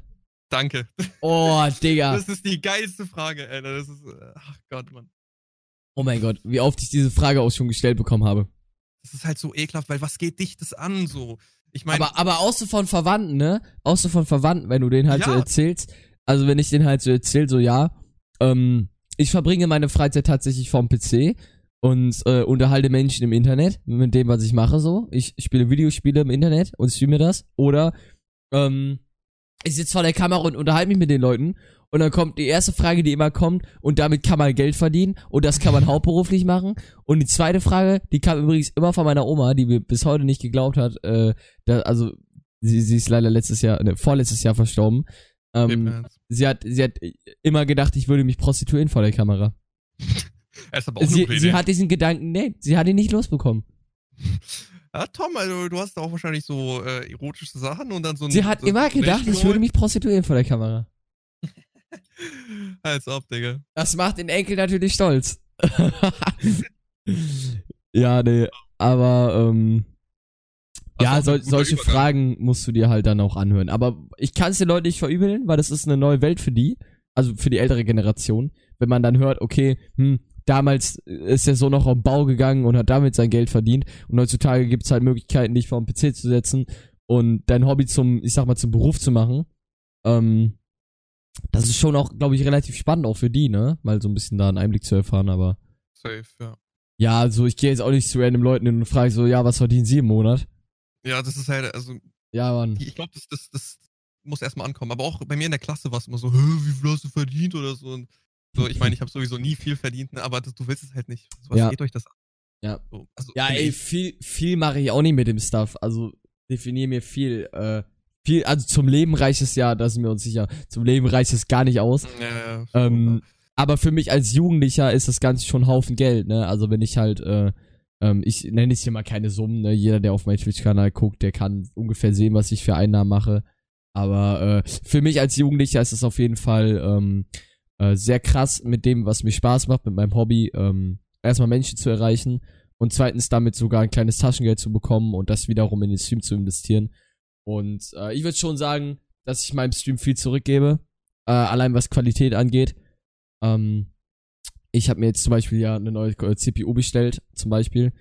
Danke. Oh, Digga. Das ist die geilste Frage, Alter. Das ist, äh, ach Gott, Mann. Oh mein Gott, wie oft ich diese Frage auch schon gestellt bekommen habe. Das ist halt so ekelhaft, weil was geht dich das an, so? Ich meine, aber, aber so von Verwandten, ne? So von Verwandten, wenn du den halt so Ja. erzählst. Also wenn ich den halt so erzähl, so ja, ähm, ich verbringe meine Freizeit tatsächlich vorm PC und äh, unterhalte Menschen im Internet mit dem, was ich mache, so. Ich spiele Videospiele im Internet und streame das. Oder ähm, ich sitze vor der Kamera und unterhalte mich mit den Leuten und dann kommt die erste Frage, die immer kommt und damit kann man Geld verdienen und das kann man hauptberuflich machen. Und die zweite Frage, die kam übrigens immer von meiner Oma, die mir bis heute nicht geglaubt hat, äh, da, also sie, sie ist leider letztes Jahr, ne, vorletztes Jahr verstorben. Ähm, sie hat, sie hat immer gedacht, ich würde mich prostituieren vor der Kamera. er Sie, sie hat diesen Gedanken, nee, sie hat ihn nicht losbekommen. Ja, Tom, also du hast da auch wahrscheinlich so äh, erotische Sachen und dann so ein. Sie hat so immer gedacht, ich würde mich. mich prostituieren vor der Kamera. Als ob, Digga. Das macht den Enkel natürlich stolz. ja, nee, aber ähm, ja, Also, guter solche Übergang. Fragen musst du dir halt dann auch anhören. Aber ich kann es den Leuten nicht verübeln, weil das ist eine neue Welt für die, also für die ältere Generation. Wenn man dann hört, okay, hm, damals ist der Sohn noch auf den Bau gegangen und hat damit sein Geld verdient. Und heutzutage gibt es halt Möglichkeiten, dich vor den PC zu setzen und dein Hobby zum, ich sag mal, zum Beruf zu machen. Ähm, das ist schon auch, glaube ich, relativ spannend auch für die, ne? Mal so ein bisschen da einen Einblick zu erfahren, aber. Safe, ja. Ja, also ich gehe jetzt auch nicht zu random Leuten hin und frage so, ja, was verdienen sie im Monat? Ja, das ist halt, also, Ja, Mann. ich glaube, das, das, das muss erstmal ankommen. Aber auch bei mir in der Klasse war es immer so, wie viel hast du verdient oder so. Und so ich meine, ich habe sowieso nie viel verdient, ne, aber das, du willst es halt nicht. So, was Ja. geht euch das an? Ja. So, also, Ja, ey, viel, viel mache ich auch nicht mit dem Stuff. Also definier mir viel. Äh, viel, also zum Leben reicht es ja, da sind wir uns sicher. Zum Leben reicht es gar nicht aus. Ja, ja, Ähm, aber für mich als Jugendlicher ist das Ganze schon ein Haufen Geld, ne? Also wenn ich halt, äh, ähm, ich nenne jetzt hier mal keine Summen, ne? Jeder, der auf meinen Twitch-Kanal guckt, der kann ungefähr sehen, was ich für Einnahmen mache. Aber äh, für mich als Jugendlicher ist es auf jeden Fall ähm, äh, sehr krass mit dem, was mir Spaß macht, mit meinem Hobby, ähm, erstmal Menschen zu erreichen und zweitens damit sogar ein kleines Taschengeld zu bekommen und das wiederum in den Stream zu investieren. Und äh, ich würde schon sagen, dass ich meinem Stream viel zurückgebe, äh, allein was Qualität angeht. Ähm, ich habe mir jetzt zum Beispiel ja eine neue äh, CPU bestellt, zum Beispiel.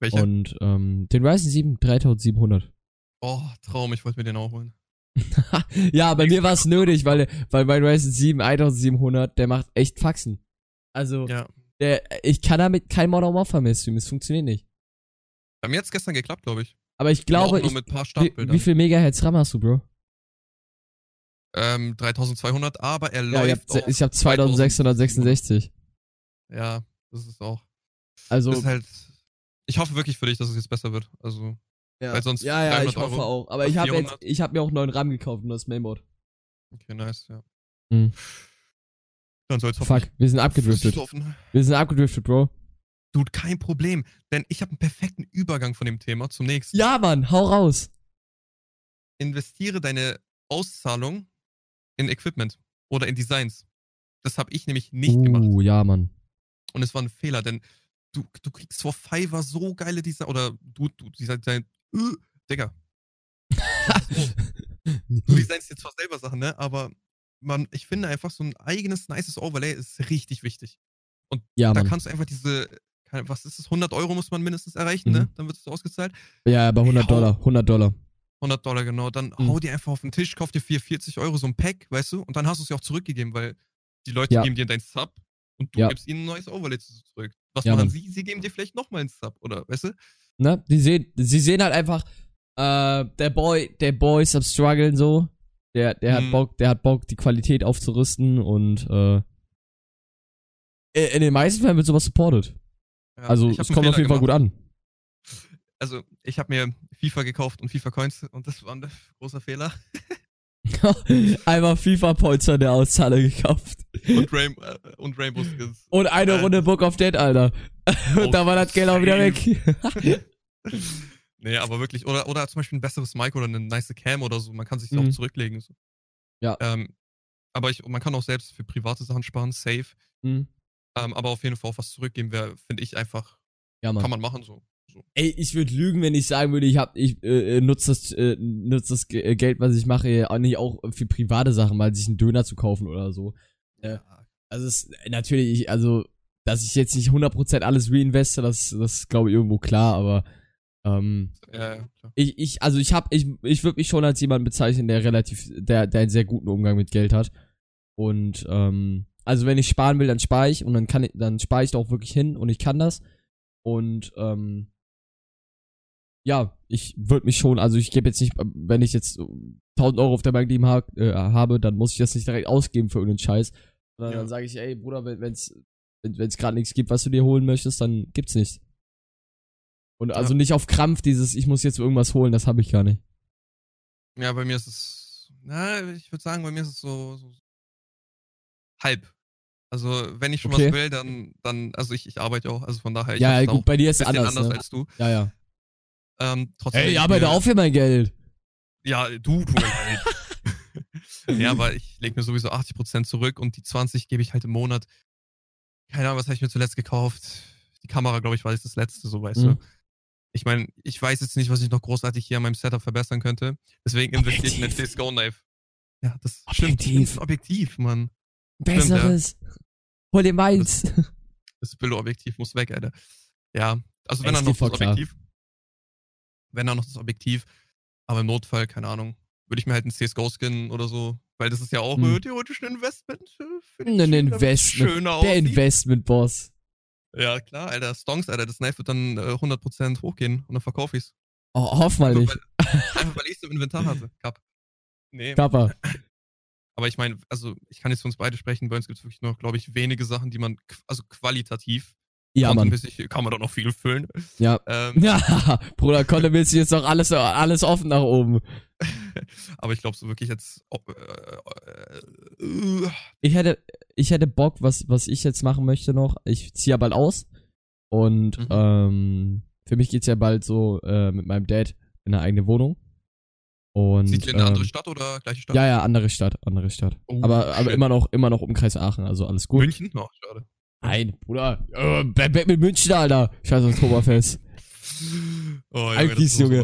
Welche? Und ähm, den Ryzen 7 3700. oh, Traum, ich wollte mir den auch holen. ja, bei mir war es nötig, weil, weil mein Ryzen 7 1700, der macht echt Faxen. Also, Ja. der, ich kann damit kein Modern Warfare mehr streamen, es funktioniert nicht. Bei mir hat es gestern geklappt, glaube ich. Aber ich glaube, ich, mit paar wie, wie viel Megahertz RAM hast du, Bro? Ähm, 3200, aber er Ja, läuft ich hab 2666. Ja, das ist auch. Also, ist halt. Ich hoffe wirklich für dich, dass es jetzt besser wird. Also, ja, weil sonst ja, ja, 300 ich hoffe Euro auch. Aber ich habe jetzt, 400. ich habe mir auch einen neuen RAM gekauft und das Mainboard. okay, nice, ja. Hm. Dann soll's Fuck, wir sind abgedriftet. Wir sind abgedriftet, Bro. Dude, kein Problem. Denn ich habe einen perfekten Übergang von dem Thema zum nächsten. Ja, Mann, hau raus. Investiere deine Auszahlung in Equipment oder in Designs. Das habe ich nämlich nicht uh, gemacht. ja, Mann. Und es war ein Fehler, denn du, du kriegst vor Fiverr so geile Designs. Oder du, du Design. Uh, Digga. Du designst jetzt zwar selber Sachen, ne? Aber man, ich finde einfach, so ein eigenes, nices Overlay ist richtig wichtig. Und ja, da Mann. kannst du einfach diese, was ist es, 100 Euro muss man mindestens erreichen, Mhm. ne? Dann wird es ausgezahlt. Ja, aber 100 Hau- Dollar, 100 Dollar. 100 Dollar, genau. Dann Mhm. hau dir einfach auf den Tisch, kauf dir 4, 40 Euro so ein Pack, weißt du? Und dann hast du es ja auch zurückgegeben, weil die Leute Ja. geben dir dein Sub und du Ja. gibst ihnen ein neues Overlay zu- zurück. Was Ja, machen sie? Sie geben dir vielleicht nochmal ein Sub, oder, weißt du? Ne? Die sehen, sie sehen halt einfach, äh, der Boy, der Boy ist am struggeln so. Der, der hat Mhm. Bock, der hat Bock, die Qualität aufzurüsten und, äh, in den meisten Fällen wird sowas supported. Ja, Also, es einen kommt auf jeden Fall gemacht. gut an. Also, ich habe mir FIFA gekauft und FIFA Coins und das war ein großer Fehler. Einmal FIFA-Points an der Auszahlung gekauft. Und, Rain äh, und Rainbow Skins. Und eine. Runde Book of Dead, Alter. Und da war das Geld auch wieder weg. nee, aber wirklich. Oder, oder zum Beispiel ein besseres Mic oder eine nice Cam oder so. Man kann sich Mhm. auch zurücklegen. So. Ja. Ähm, aber ich, man kann auch selbst für private Sachen sparen, safe. Hm. Ähm, aber auf jeden Fall auch was zurückgeben wäre, finde ich einfach, Ja, kann man machen so. So. Ey, ich würde lügen, wenn ich sagen würde, ich hab, ich äh, nutze das, äh, nutz das äh, Geld, was ich mache, auch nicht auch für private Sachen, mal sich einen Döner zu kaufen oder so. Ja. Also es natürlich, ich, also, dass ich jetzt nicht 100% alles reinveste, das, das glaube ich, irgendwo klar, aber ähm, Ja, ja, ich, ich, also ich hab, ich, ich würde mich schon als jemand bezeichnen, der relativ, der, der einen sehr guten Umgang mit Geld hat. Und, ähm, also wenn ich sparen will, dann spare ich und dann kann ich, dann spare ich da auch wirklich hin und ich kann das. Und, ähm, ja, ich würde mich schon, also ich gebe jetzt nicht, wenn ich jetzt 1000 Euro auf der Bank liegen ha äh, habe, dann muss ich das nicht direkt ausgeben für irgendeinen Scheiß. Sondern Ja. dann sage ich, ey Bruder, wenn wenn's, wenn es gerade nichts gibt, was du dir holen möchtest, dann gibt's nichts. Und also Ja. nicht auf Krampf dieses, ich muss jetzt irgendwas holen, das habe ich gar nicht. Ja, bei mir ist es, na, ich würde sagen, bei mir ist es so, so halb. Also, wenn ich schon Okay. was will, dann, dann, also ich, ich arbeite auch, also von daher, ja, ja, gut, bei dir ist bisschen anders, anders ne? als du. Ja, ja. Ähm, trotzdem. Ey, ich arbeite mir- auch für mein Geld. Ja, du, du ja, aber ich lege mir sowieso 80% zurück und die 20 gebe ich halt im Monat. Keine Ahnung, was habe ich mir zuletzt gekauft? Die Kamera, glaube ich, war jetzt das letzte, so weißt Mhm. du. Ich meine, ich weiß jetzt nicht, was ich noch großartig hier an meinem Setup verbessern könnte. Deswegen investiere ich in den Objektiv. CSGO-Knife. Ja, das Objektiv. stimmt. stimmt. Objektiv, Mann. Besseres. Hol dir meins. Das Billo-Objektiv muss weg, Alter. Ja, also wenn dann noch das. Objektiv. Wenn dann noch das Objektiv. Aber im Notfall, keine Ahnung, würde ich mir halt einen CSGO-Skin oder so, weil das ist ja auch Hm. äh, theoretisch ein Investment. äh, Ein Investment. Der. Investment-Boss. Ja, klar, Alter. Stonks, Alter. Das Knife wird dann äh, 100% hochgehen und dann verkaufe ich's. Oh, hoff mal Einfach, nicht. weil, einfach weil ich es im Inventar hatte. Cup. Nee. Kappa. Aber ich meine, also ich kann jetzt für uns beide sprechen. Bei uns gibt es wirklich noch, glaube ich, wenige Sachen, die man, also qualitativ, Ja, Mann. contentmäßig kann man da noch viel füllen. Ja. Ähm, Ja, Bruder, du jetzt noch alles, alles offen nach oben. aber ich glaube so wirklich jetzt. Ob, äh, äh, äh, Ich hätte, ich hätte Bock, was, was ich jetzt machen möchte noch. Ich ziehe ja bald aus. Und Mhm. ähm, für mich geht's ja bald so äh, mit meinem Dad in eine eigene Wohnung. Und zieht ihr in eine andere ähm, Stadt oder gleiche Stadt? Ja, ja, andere Stadt, andere Stadt. Oh, aber aber immer noch, immer noch Umkreis Aachen, also alles gut. München? Oh, schade. Nein, Bruder. Äh, mit München, Alter. Scheiß aufs Oktoberfest. Oh, Junge, das so- Junge.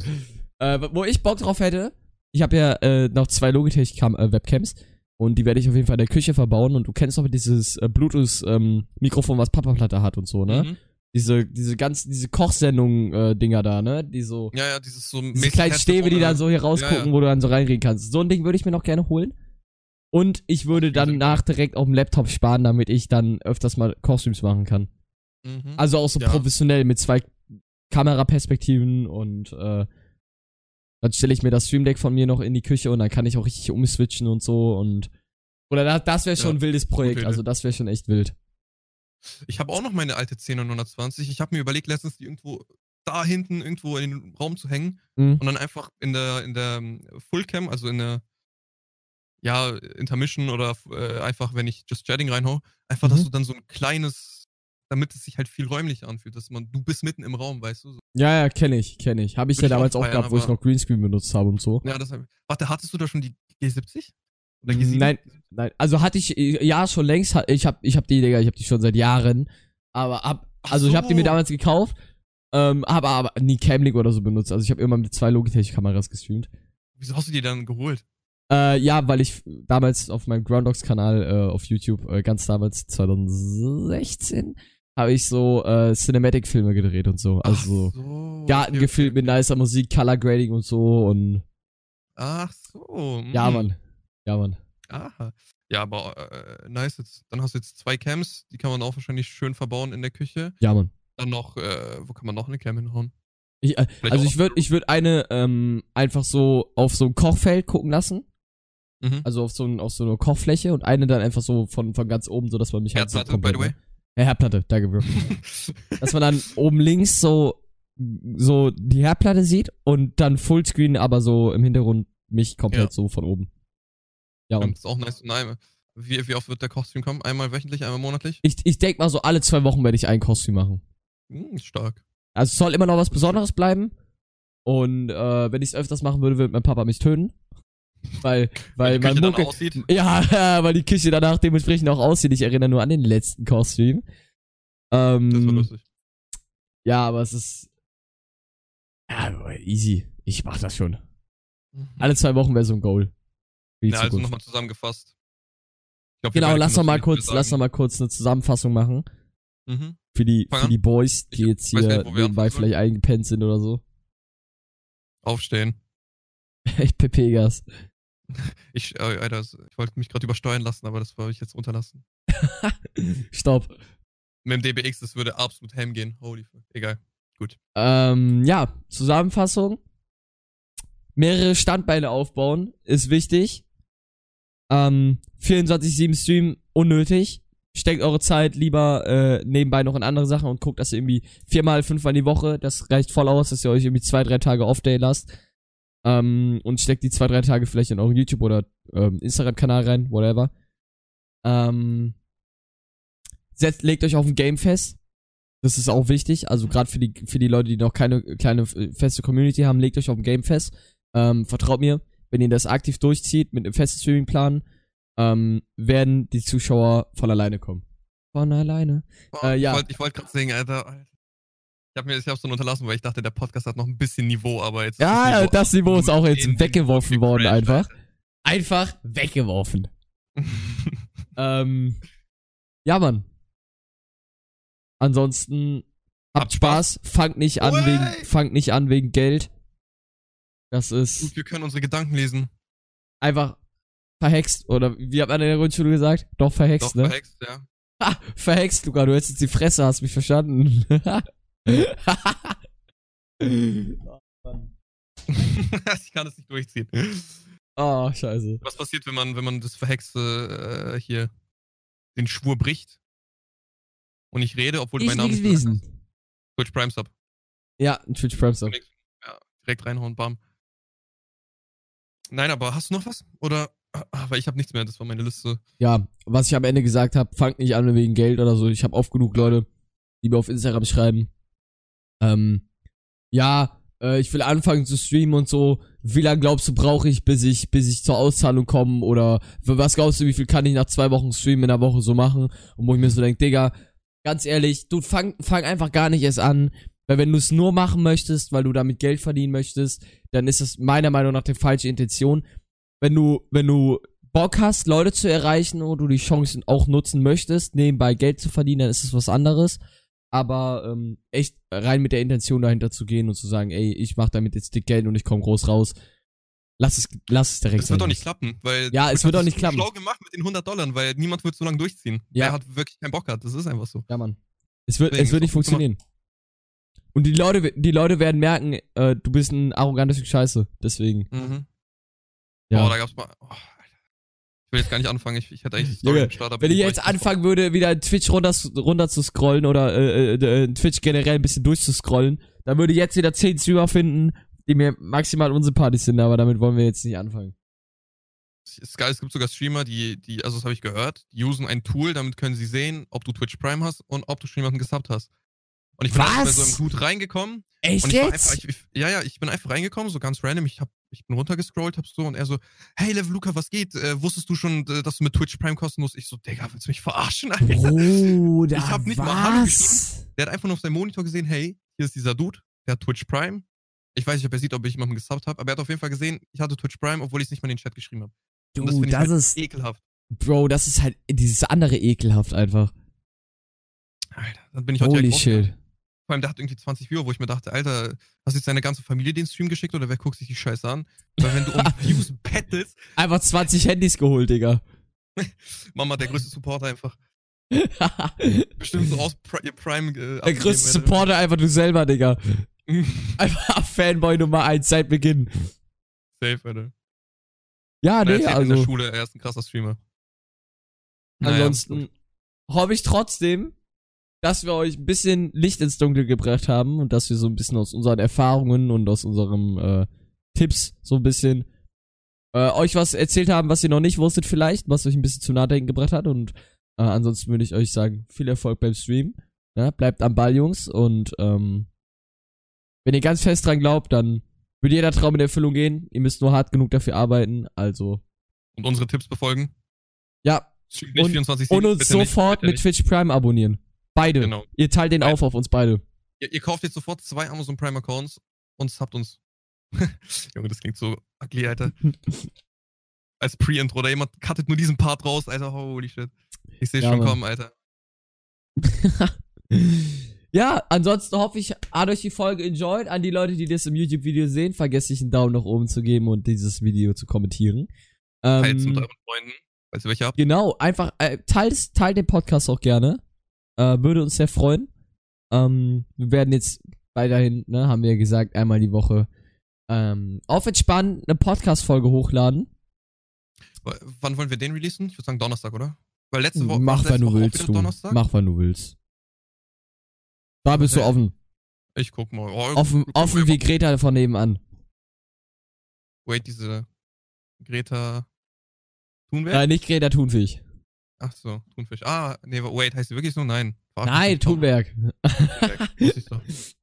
Äh, wo ich Bock drauf hätte, ich habe ja äh, noch zwei Logitech-Webcams und die werde ich auf jeden Fall in der Küche verbauen und du kennst doch dieses äh, Bluetooth-Mikrofon, was Papaplatte hat und so, ne? Mhm. Diese, diese ganzen, diese Kochsendungen-Dinger da, ne? Die so, Ja, ja, dieses so diese kleinen Stäbe, die dann so hier rausgucken, Ja, ja. wo du dann so reinreden kannst. So ein Ding würde ich mir noch gerne holen. Und ich würde Das klingt dann nach direkt auf dem Laptop sparen, damit ich dann öfters mal Kochstreams machen kann. Mhm. Also auch so Ja. professionell mit zwei Kameraperspektiven und äh, dann stelle ich mir das Stream Deck von mir noch in die Küche und dann kann ich auch richtig umswitchen und so und oder das, das wäre schon Ja, ein wildes Projekt, also das wäre schon echt wild. Ich habe auch noch meine alte 10920. Ich habe mir überlegt, letztens die irgendwo da hinten irgendwo in den Raum zu hängen Mhm. und dann einfach in der in der ähm, Fullcam, also in der ja, Intermission oder äh, einfach, wenn ich Just Chatting reinhau, einfach, Mhm. dass du dann so ein kleines, damit es sich halt viel räumlicher anfühlt, dass man, du bist mitten im Raum, weißt du? So. Ja, ja, kenne ich, kenne ich. Habe ich Würde ja auch damals auch feiern, gehabt, wo ich aber- noch Greenscreen benutzt habe und so. Ja, das hab, warte, hattest du da schon die G70? Oder G7? Nein, nein, also hatte ich, äh, ja, schon längst, ich hab, ich hab die, Digga, ich hab die schon seit Jahren, aber ab, also ich hab die mir so. damals gekauft, ähm, habe aber nie Camlink oder so benutzt, also ich habe immer mit zwei Logitech-Kameras gestreamt. Wieso hast du die dann geholt? Äh, ja, weil ich damals auf meinem Grounddogs-Kanal äh, auf YouTube, äh, ganz damals 2016, habe ich so äh, Cinematic-Filme gedreht und so. Also so, Garten okay, gefilmt okay, mit nicer Musik, Color Grading und so und Ach so. ja, mhm. Mann. Ja, Mann. Aha. Ja, aber äh, nice. Jetzt, dann hast du jetzt zwei Cams, die kann man auch wahrscheinlich schön verbauen in der Küche. Ja, Mann. Dann noch, äh, wo kann man noch eine Cam hinhauen? Ich, äh, also ich würde ich würd eine ähm, einfach so auf so ein Kochfeld gucken lassen. Mhm. Also auf so, ein, auf so eine Kochfläche und eine dann einfach so von, von ganz oben, so dass man mich halt so Herdplatte, by the way. Ja, Herdplatte, danke, Bro. dass man dann oben links so, so die Herdplatte sieht und dann Fullscreen, aber so im Hintergrund mich komplett Ja. so von oben. Ja, das und ist auch nice. Nein, wie, wie oft wird der Kochstream kommen? Einmal wöchentlich, einmal monatlich? ich, ich denk mal so alle zwei Wochen werde ich ein Kostüm machen. Hm, stark. Also es soll immer noch was Besonderes bleiben. Und äh, wenn ich es öfters machen würde, würde mein Papa mich töten. Weil, weil die mein Küche dann Mucke, aussieht. Ja, weil die Küche danach dementsprechend auch aussieht. Ich erinnere nur an den letzten Kostüm. Ähm, Das war lustig. ja, aber es ist. Ja, aber easy. Ich mach das schon. Mhm. Alle zwei Wochen wäre so ein Goal. Ja, also Zukunft. nochmal zusammengefasst. Ich glaub, genau, lass doch mal kurz, lass sagen. mal kurz eine Zusammenfassung machen. Mhm. Für die, Fang für an. die Boys, die Ich jetzt hier nicht, nebenbei vielleicht eingepennt sind oder so. Aufstehen. Echt Pepegas. Ich, äh, Alter, ich wollte mich gerade übersteuern lassen, aber das wollte ich jetzt unterlassen. Stopp. Mit dem DBX, das würde absolut ham gehen. Holy fuck. Egal. Ähm, ja, Zusammenfassung. Mehrere Standbeine aufbauen ist wichtig. Ähm, 24-7 Stream unnötig. Steckt eure Zeit lieber äh, nebenbei noch in andere Sachen und guckt, dass ihr irgendwie viermal, fünfmal die Woche, das reicht voll aus, dass ihr euch irgendwie zwei, drei Tage Off-Day lasst. Ähm, und steckt die zwei, drei Tage vielleicht in euren YouTube- oder ähm, Instagram-Kanal rein, whatever. Ähm, setzt, legt euch auf ein Game fest. Das ist auch wichtig. Also gerade für die, für die Leute, die noch keine kleine äh, feste Community haben, legt euch auf ein Game fest. Ähm, vertraut mir, wenn ihr das aktiv durchzieht mit einem festen Streamingplan, ähm, werden die Zuschauer von alleine kommen. Von alleine. Oh, Äh, ja. Ich wollte wollt gerade singen, Alter. Habe mir ich hab's dann unterlassen, weil ich dachte, der Podcast hat noch ein bisschen Niveau, aber jetzt. ist Ja, das Niveau ist auch jetzt weggeworfen worden gecrashed, einfach. Einfach weggeworfen. Ähm, ja, Mann. Ansonsten habt Spaß, fangt nicht an wegen, fangt nicht an wegen Geld. Das ist Gut, wir können unsere Gedanken lesen. einfach verhext. Oder wie hat man in der Grundschule gesagt? Doch verhext, Doch, ne? verhext, ja. Ha, verhext, Luca, du hättest jetzt die Fresse, hast mich verstanden. ich kann das nicht durchziehen. oh, scheiße. Was passiert, wenn man, wenn man das Verhexte äh, hier den Schwur bricht? Und ich rede, obwohl Ich gesagt wissen. hast? Twitch Prime Sub. Ja, Twitch Prime Sub. Ja, direkt reinhauen, bam. Nein, aber hast du noch was? Oder? Ah, Weil ich habe nichts mehr, das war meine Liste. Ja, was ich am Ende gesagt habe, fangt nicht an wegen Geld oder so. Ich habe oft genug Leute, die mir auf Instagram schreiben. Ähm, ja, äh, ich will anfangen zu streamen und so. Wie lange glaubst du, brauche ich, bis ich, bis ich zur Auszahlung komme? Oder was glaubst du, wie viel kann ich nach zwei Wochen Streamen in der Woche so machen? Und wo ich mir so denke, Digga, ganz ehrlich, du fang, fang einfach gar nicht erst an. Weil wenn du es nur machen möchtest, weil du damit Geld verdienen möchtest, dann ist es meiner Meinung nach die falsche Intention. Wenn du, wenn du Bock hast, Leute zu erreichen und du die Chancen auch nutzen möchtest, nebenbei Geld zu verdienen, dann ist es was anderes. Aber ähm, echt rein mit der Intention dahinter zu gehen und zu sagen, ey, ich mach damit jetzt dick Geld und ich komme groß raus. Lass es, lass es direkt Das wird doch nicht klappen, weil. Ja, es wird das nicht klappen. schlau gemacht mit den 100 Dollar, weil niemand wird so lange durchziehen. Ja. Wer hat wirklich keinen Bock hat. Das ist einfach so. Ja, Mann. Es wird, Deswegen es wird nicht funktionieren. Und die Leute, die Leute werden merken, äh, du bist ein arrogantes Scheiße. Deswegen. Mhm. Ja. Oh, da gab's mal. Oh. Ich will jetzt gar nicht anfangen. Ich, ich hätte eigentlich Story Junge, im Start, aber Wenn ich jetzt anfangen würde, wieder Twitch runter, runter zu scrollen oder äh, äh, äh, Twitch generell ein bisschen durchzuscrollen, dann würde ich jetzt wieder 10 Streamer finden, die mir maximal unsympathisch sind, aber damit wollen wir jetzt nicht anfangen. Es, geil, es gibt sogar Streamer, die, die, also das habe ich gehört, die usen ein Tool, damit können sie sehen, ob du Twitch Prime hast und ob du schon jemanden gesubbt hast. Und ich bin einfach bei so einem Dude reingekommen. Echt und ich jetzt? einfach, ich, ja, ja, ich bin einfach reingekommen, so ganz random. Ich, hab, ich bin runtergescrollt, hab so und er so, hey Level Luca, was geht? Äh, wusstest du schon, äh, dass du mit Twitch Prime kostenlos? Ich so, Digga, willst du mich verarschen, Alter? Bruder, Ich hab nicht mal Hallo was? Der hat einfach nur auf seinem Monitor gesehen, hey, hier ist dieser Dude, der hat Twitch Prime. Ich weiß nicht, ob er sieht, ob ich jemanden gesubbt habe, aber er hat auf jeden Fall gesehen, ich hatte Twitch Prime, obwohl ich es nicht mal in den Chat geschrieben habe. Du, das ich das halt ist, ekelhaft. Bro, das ist halt dieses andere ekelhaft einfach. Alter, dann bin ich heute Holy shit. Vor allem, der hat irgendwie 20 Viewer, wo ich mir dachte, Alter, hast du jetzt deine ganze Familie den Stream geschickt oder wer guckt sich die Scheiße an? Weil wenn du um Views bettelst, Einfach 20 Handys geholt, Digga. Mama, der größte Supporter einfach. Bestimmt so aus Prime. Äh, Der größte. Supporter einfach du selber, Digga. Einfach Fanboy Nummer 1 seit Beginn. Safe, Alter. Ja, nee, erzählt in der also Schule, er ist ein krasser Streamer. Naja, ansonsten hoffe ich trotzdem, dass wir euch ein bisschen Licht ins Dunkel gebracht haben und dass wir so ein bisschen aus unseren Erfahrungen und aus unseren äh, Tipps so ein bisschen äh, euch was erzählt haben, was ihr noch nicht wusstet vielleicht, was euch ein bisschen zu Nachdenken gebracht hat und äh, ansonsten würde ich euch sagen, viel Erfolg beim Stream. Ja, bleibt am Ball, Jungs, und ähm, wenn ihr ganz fest dran glaubt, dann wird jeder Traum in Erfüllung gehen. Ihr müsst nur hart genug dafür arbeiten, also Und unsere Tipps befolgen. ja, nicht Und- 24 und uns bitte nicht, sofort bitte mit nicht. Twitch Prime abonnieren. Beide. Genau. Ihr teilt den Beide. auf auf uns beide. Ihr, ihr kauft jetzt sofort zwei Amazon Prime Accounts und habt uns. Junge, das klingt so ugly, Alter. Als Pre-Intro oder jemand cuttet nur diesen Part raus, Alter. Holy shit. Ich sehe Ja, schon Mann. kommen, Alter. ja, ansonsten hoffe ich, hat euch die Folge enjoyed. An die Leute, die das im YouTube-Video sehen, vergesst nicht einen Daumen nach oben zu geben und dieses Video zu kommentieren. Teilt mit Ähm, euren Freunden, falls ihr welche habt. genau, einfach äh, teilt, teilt den Podcast auch gerne. Äh, würde uns sehr freuen. Ähm, wir werden jetzt weiterhin, ne, haben wir ja gesagt, einmal die Woche ähm, auf entspannt eine Podcast-Folge hochladen. W- Wann wollen wir den releasen? Ich würde sagen Donnerstag, oder? Weil letzte Woche. Mach, wenn du willst, du. Donnerstag? Mach, wenn du willst. Da bist du Okay. offen. Ich guck mal. Oh, Offen, guck mal, offen wie Greta von nebenan. Wait, diese Greta Thunberg? Äh, nicht Greta Thunfisch. Ach so, Thunfisch. Ah, nee, wait, heißt sie wirklich so? Nein. Verarsch mich Nein. Thunberg. Ich.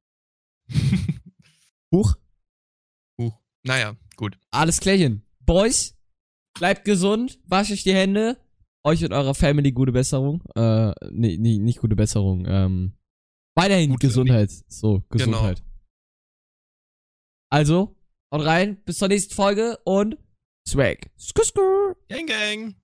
Huch. Huch. Naja, gut. Alles klärchen. Boys, bleibt gesund, wascht euch die Hände. Euch und eurer Family gute Besserung. Äh, nee, nee, nicht gute Besserung. Ähm, weiterhin Gute- Gesundheit. So, Genau. Gesundheit. Also, haut rein, bis zur nächsten Folge und Swag. Skur, skur. Gang, gang.